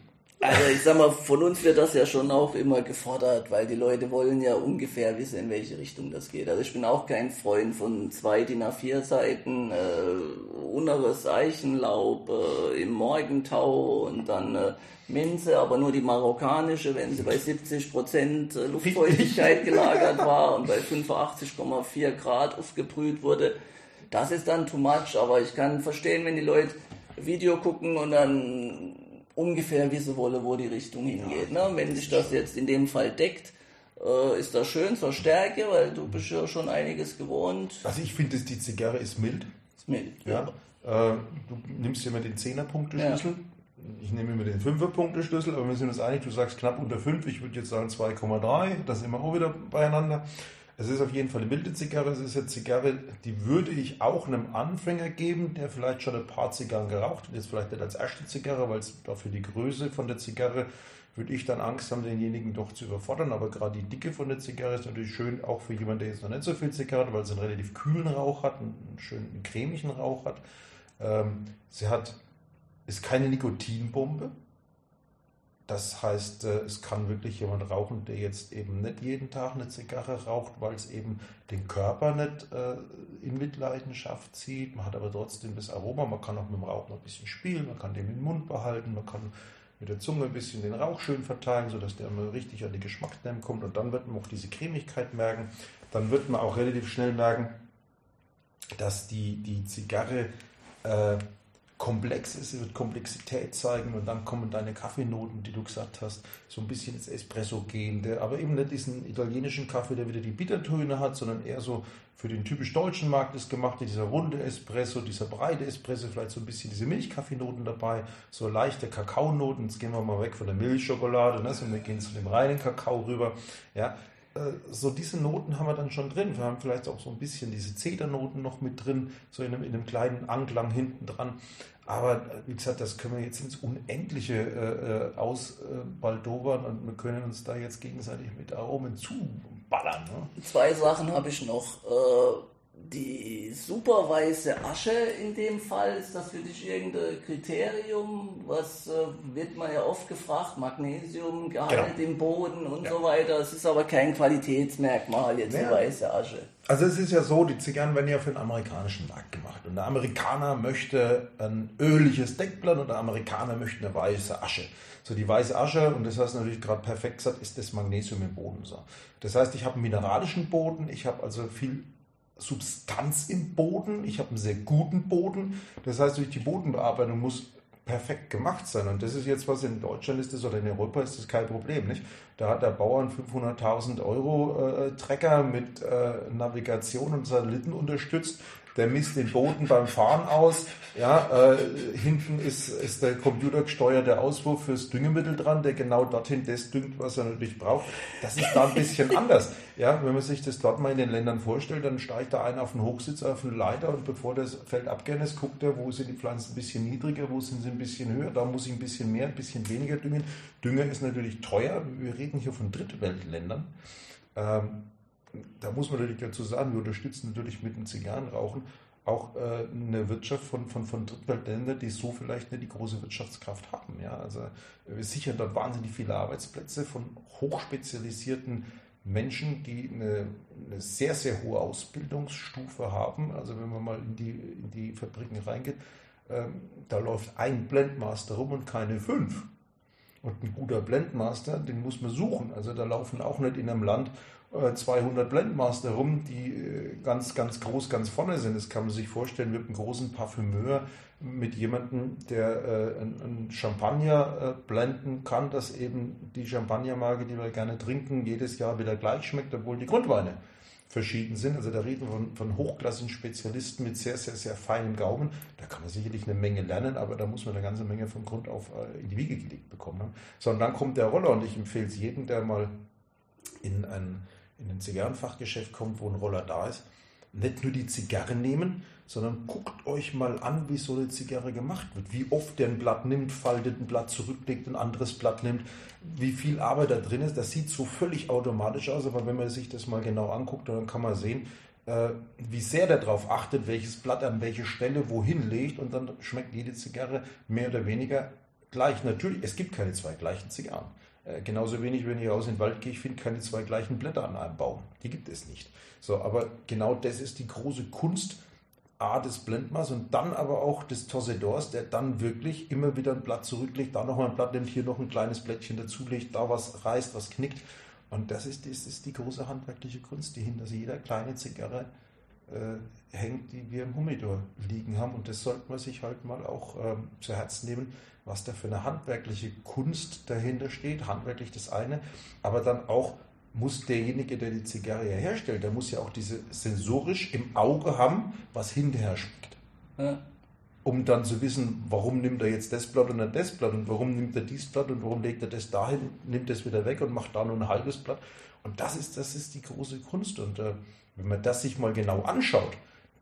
Also ich sag mal, von uns wird das ja schon auch immer gefordert, weil die Leute wollen ja ungefähr wissen, in welche Richtung das geht. Also ich bin auch kein Freund von zwei DIN A4 Seiten, äh, unneres Eichenlaub äh, im Morgentau und dann äh, Minze, aber nur die marokkanische, wenn sie bei 70 Prozent äh, Luftfeuchtigkeit gelagert war und bei 85,4 Grad aufgebrüht wurde. Das ist dann too much, aber ich kann verstehen, wenn die Leute Video gucken und dann ungefähr wissen wolle, wo die Richtung hingeht. Ne? Wenn sich das jetzt in dem Fall deckt, äh, ist das schön zur Stärke, weil du bist ja schon einiges gewohnt. Also ich finde, die Zigarre ist mild. Ist mild, ja. ja. Äh, du nimmst immer den 10er-Punkte-Schlüssel. Ja. Ich nehme immer den 5er-Punkte-Schlüssel, aber wir sind uns einig, du sagst knapp unter 5, ich würde jetzt sagen 2,3, das sind wir auch wieder beieinander. Es ist auf jeden Fall eine milde Zigarre. Es ist eine Zigarre, die würde ich auch einem Anfänger geben, der vielleicht schon ein paar Zigarren geraucht hat. Jetzt vielleicht nicht als erste Zigarre, weil es dafür die Größe von der Zigarre würde ich dann Angst haben, denjenigen doch zu überfordern. Aber gerade die Dicke von der Zigarre ist natürlich schön, auch für jemanden, der jetzt noch nicht so viel Zigarre hat, weil sie einen relativ kühlen Rauch hat, einen schönen cremigen Rauch hat. Ähm, sie hat, ist keine Nikotinbombe. Das heißt, äh, es kann wirklich jemand rauchen, der jetzt eben nicht jeden Tag eine Zigarre raucht, weil es eben den Körper nicht äh, in Mitleidenschaft zieht. Man hat aber trotzdem das Aroma. Man kann auch mit dem Rauch noch ein bisschen spielen, man kann den im Mund behalten, man kann mit der Zunge ein bisschen den Rauch schön verteilen, sodass der mal richtig an die Geschmacksnerven kommt. Und dann wird man auch diese Cremigkeit merken. Dann wird man auch relativ schnell merken, dass die, die Zigarre äh, komplex ist, sie wird Komplexität zeigen und dann kommen deine Kaffeenoten, die du gesagt hast, so ein bisschen ins Espresso gehende, aber eben nicht diesen italienischen Kaffee, der wieder die Bittertöne hat, sondern eher so für den typisch deutschen Markt ist gemacht, dieser runde Espresso, dieser breite Espresso, vielleicht so ein bisschen diese Milchkaffeenoten dabei, so leichte Kakaonoten, jetzt gehen wir mal weg von der Milchschokolade, ne, sondern wir gehen zu dem reinen Kakao rüber, ja, so diese Noten haben wir dann schon drin. Wir haben vielleicht auch so ein bisschen diese Zedernoten noch mit drin, so in einem, in einem kleinen Anklang hinten dran. Aber äh, wie gesagt, das können wir jetzt ins Unendliche äh, äh ausbaldobern und wir können uns da jetzt gegenseitig mit Aromen zuballern. Ne? Zwei Sachen habe ich noch. Äh, die super weiße Asche in dem Fall, ist das für dich irgendein Kriterium? Was äh, wird man ja oft gefragt, Magnesium, Gehalt genau. im Boden und ja. so weiter. Es ist aber kein Qualitätsmerkmal, jetzt ja. die weiße Asche. Also es ist ja so, die Zigarren werden ja für den amerikanischen Markt gemacht. Und der Amerikaner möchte ein öliges Deckblatt und der Amerikaner möchte eine weiße Asche. So die weiße Asche, und das hast du natürlich gerade perfekt gesagt, ist das Magnesium im Boden. So. Das heißt, ich habe einen mineralischen Boden, ich habe also viel Substanz im Boden, ich habe einen sehr guten Boden. Das heißt, durch die Bodenbearbeitung muss perfekt gemacht sein. Und das ist jetzt, was in Deutschland ist das, oder in Europa ist das kein Problem. Nicht? Da hat der Bauer einen 500.000 Euro äh, Trecker mit äh, Navigation und Satelliten unterstützt der misst den Boden beim Fahren aus. Ja, äh, hinten ist, ist der computergesteuerte Auswurf fürs Düngemittel dran, der genau dorthin das düngt, was er natürlich braucht. Das ist da ein bisschen anders. Ja, wenn man sich das dort mal in den Ländern vorstellt, dann steigt da einer auf den Hochsitz, auf eine Leiter und bevor das Feld abgehen ist, guckt er, wo sind die Pflanzen ein bisschen niedriger, wo sind sie ein bisschen höher, da muss ich ein bisschen mehr, ein bisschen weniger düngen. Dünger ist natürlich teuer. Wir reden hier von Drittweltländern. Ähm, da muss man natürlich dazu sagen, wir unterstützen natürlich mit dem Zigarrenrauchen auch äh, eine Wirtschaft von, von, von Drittweltländern, die so vielleicht nicht die große Wirtschaftskraft haben. Ja? Also wir sichern dort wahnsinnig viele Arbeitsplätze von hochspezialisierten Menschen, die eine, eine, sehr, sehr hohe Ausbildungsstufe haben. Also wenn man mal in die, in die Fabriken reingeht, ähm, da läuft ein Blendmaster rum und keine fünf. Und ein guter Blendmaster, den muss man suchen. Also da laufen auch nicht in einem Land 200 äh, Blendmaster rum, die äh, ganz, ganz groß, ganz vorne sind. Das kann man sich vorstellen mit einem großen Parfümeur, mit jemandem, der äh, einen Champagner blenden kann, dass eben die Champagnermarke, die wir gerne trinken, jedes Jahr wieder gleich schmeckt, obwohl die Grundweine verschieden sind. Also da reden wir von, von hochklassigen Spezialisten mit sehr, sehr, sehr feinen Gaumen. Da kann man sicherlich eine Menge lernen, aber da muss man eine ganze Menge von Grund auf in die Wiege gelegt bekommen. Ne? Sondern dann kommt der Roller und ich empfehle es jedem, der mal in ein in ein Zigarrenfachgeschäft kommt, wo ein Roller da ist, nicht nur die Zigarre nehmen, sondern guckt euch mal an, wie so eine Zigarre gemacht wird. Wie oft der ein Blatt nimmt, faltet ein Blatt zurücklegt, ein anderes Blatt nimmt, wie viel Arbeit da drin ist. Das sieht so völlig automatisch aus, aber wenn man sich das mal genau anguckt, dann kann man sehen, äh, wie sehr der darauf achtet, welches Blatt an welche Stelle wohin legt und dann schmeckt jede Zigarre mehr oder weniger gleich. Natürlich, es gibt keine zwei gleichen Zigarren. Äh, genauso wenig, wenn ich raus in den Wald gehe, ich finde keine zwei gleichen Blätter an einem Baum. Die gibt es nicht. So, aber genau das ist die große Kunst A des Blendmars und dann aber auch des Tossedors, der dann wirklich immer wieder ein Blatt zurücklegt, da nochmal ein Blatt nimmt, hier noch ein kleines Blättchen dazulegt, da was reißt, was knickt. Und das ist, das ist die große handwerkliche Kunst, die hinter jeder kleine Zigarre äh, hängt, die wir im Humidor liegen haben. Und das sollte man sich halt mal auch ähm, zu Herzen nehmen, was da für eine handwerkliche Kunst dahinter steht. Handwerklich das eine, aber dann auch muss derjenige, der die Zigarre herstellt, der muss ja auch diese sensorisch im Auge haben, was hinterher schmeckt. Ja. Um dann zu wissen, warum nimmt er jetzt das Blatt und nicht das Blatt und warum nimmt er dieses Blatt und warum legt er das dahin, nimmt das wieder weg und macht da nur ein halbes Blatt. Und das ist, das ist die große Kunst. Und äh, wenn man das sich mal genau anschaut,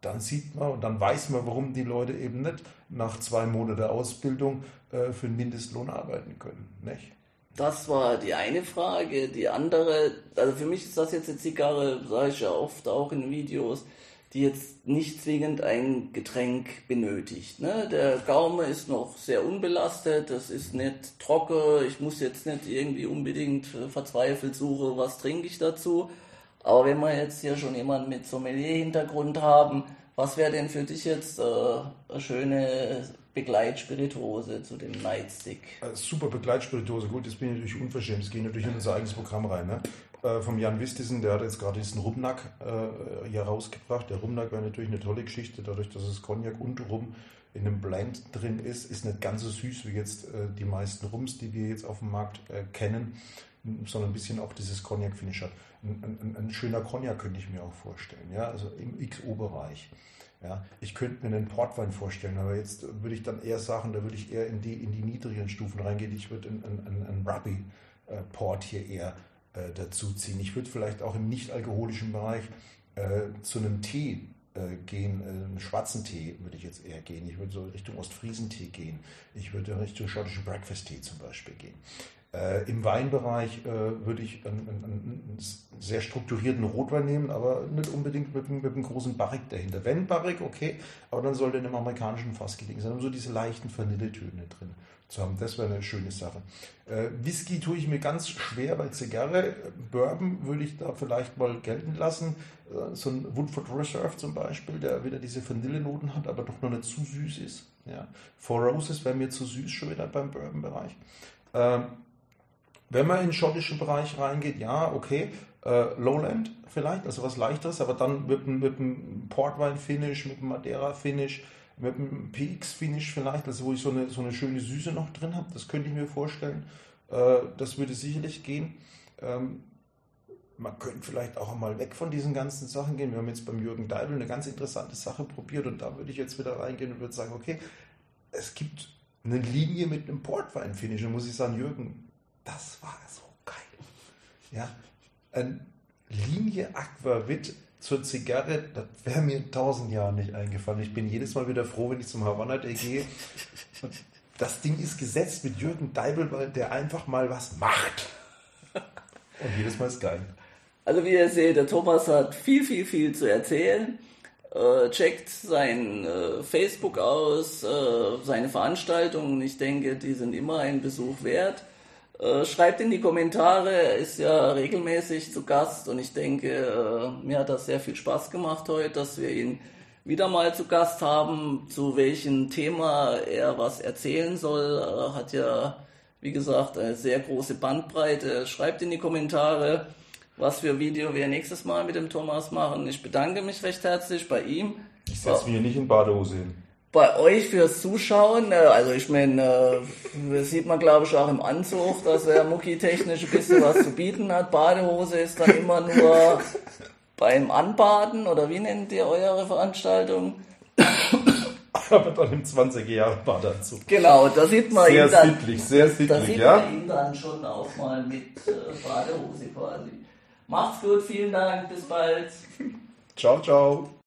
dann sieht man und dann weiß man, warum die Leute eben nicht nach zwei Monaten Ausbildung äh, für einen Mindestlohn arbeiten können. Nicht? Das war die eine Frage. Die andere, also für mich ist das jetzt eine Zigarre, sage ich ja oft auch in Videos, die jetzt nicht zwingend ein Getränk benötigt. Ne? Der Gaume ist noch sehr unbelastet, das ist nicht trocken, ich muss jetzt nicht irgendwie unbedingt verzweifelt suchen, was trinke ich dazu. Aber wenn wir jetzt hier schon jemanden mit Sommelier-Hintergrund haben, was wäre denn für dich jetzt äh, eine schöne Begleitspirituose zu dem Nightstick? Äh, super Begleitspirituose, gut, das bin ich natürlich unverschämt, das geht natürlich in unser eigenes Programm rein. Ne? Äh, vom Jan Wistisen, der hat jetzt gerade diesen Rumnack äh, hier rausgebracht. Der Rumnack wäre natürlich eine tolle Geschichte, dadurch, dass es Cognac und Rum in einem Blend drin ist, ist nicht ganz so süß wie jetzt äh, die meisten Rums, die wir jetzt auf dem Markt äh, kennen, sondern ein bisschen auch dieses Cognac-Finish hat. Ein, ein, ein, schöner Cognac könnte ich mir auch vorstellen, ja, also im XO-Bereich. Ja, ich könnte mir einen Portwein vorstellen, aber jetzt würde ich dann eher sagen, da würde ich eher in die, in die niedrigen Stufen reingehen. Ich würde einen, einen, einen Ruby-Port hier eher äh, dazu ziehen. Ich würde vielleicht auch im nicht-alkoholischen Bereich äh, zu einem Tee äh, gehen, äh, einen schwarzen Tee würde ich jetzt eher gehen. Ich würde so Richtung Ostfriesentee gehen. Ich würde Richtung schottischen Breakfast-Tee zum Beispiel gehen. Äh, Im Weinbereich äh, würde ich einen, einen, einen, sehr strukturierten Rotwein nehmen, aber nicht unbedingt mit, mit einem großen Barrik dahinter. Wenn Barrik, okay, aber dann sollte in einem amerikanischen Fass gelegen sein, um so diese leichten Vanilletöne drin zu haben. Das wäre eine schöne Sache. Äh, Whisky tue ich mir ganz schwer bei Zigarre. Bourbon würde ich da vielleicht mal gelten lassen. Äh, so ein Woodford Reserve zum Beispiel, der wieder diese Vanillenoten hat, aber doch noch nicht zu süß ist. Ja. Four Roses wäre mir zu süß schon wieder beim Bourbon-Bereich. Ähm, wenn man in den schottischen Bereich reingeht, ja, okay, äh, Lowland vielleicht, also was leichteres, aber dann mit, einem Portwein-Finish, mit einem Madeira-Finish, mit einem PX-Finish vielleicht, also wo ich so eine, so eine schöne Süße noch drin habe, das könnte ich mir vorstellen. Äh, das würde sicherlich gehen. Ähm, man könnte vielleicht auch mal weg von diesen ganzen Sachen gehen. Wir haben jetzt beim Jürgen Deibel eine ganz interessante Sache probiert und da würde ich jetzt wieder reingehen und würde sagen, okay, es gibt eine Linie mit einem Portwein-Finish. Da muss ich sagen, Jürgen, das war so geil. Ja, eine Linie Aquavit zur Zigarre, das wäre mir in tausend Jahren nicht eingefallen. Ich bin jedes Mal wieder froh, wenn ich zum Havanna Day gehe. Das Ding ist gesetzt mit Jürgen Deibel, der einfach mal was macht. Und jedes Mal ist geil. Also wie ihr seht, der Thomas hat viel, viel, viel zu erzählen. Äh, checkt sein äh, Facebook aus, äh, seine Veranstaltungen. Ich denke, die sind immer ein Besuch wert. Äh, schreibt in die Kommentare, er ist ja regelmäßig zu Gast und ich denke, äh, mir hat das sehr viel Spaß gemacht heute, dass wir ihn wieder mal zu Gast haben, zu welchem Thema er was erzählen soll. Er hat ja, wie gesagt, eine sehr große Bandbreite. Schreibt in die Kommentare, was für Video wir nächstes Mal mit dem Thomas machen. Ich bedanke mich recht herzlich bei ihm. Ich setze mich hier nicht in Badehose hin bei euch fürs Zuschauen, äh, also ich meine, äh, das sieht man glaube ich auch im Anzug, dass er muckitechnisch ein bisschen was zu bieten hat. Badehose ist dann immer nur beim Anbaden oder wie nennt ihr eure Veranstaltung? Aber dann im 20 Jahre Badeanzug. Genau, da sieht man sehr ihn dann. Sittlich, sehr sittlich, da sieht ja. man ihn dann schon auch mal mit äh, Badehose quasi. Macht's gut, vielen Dank, bis bald. Ciao, ciao.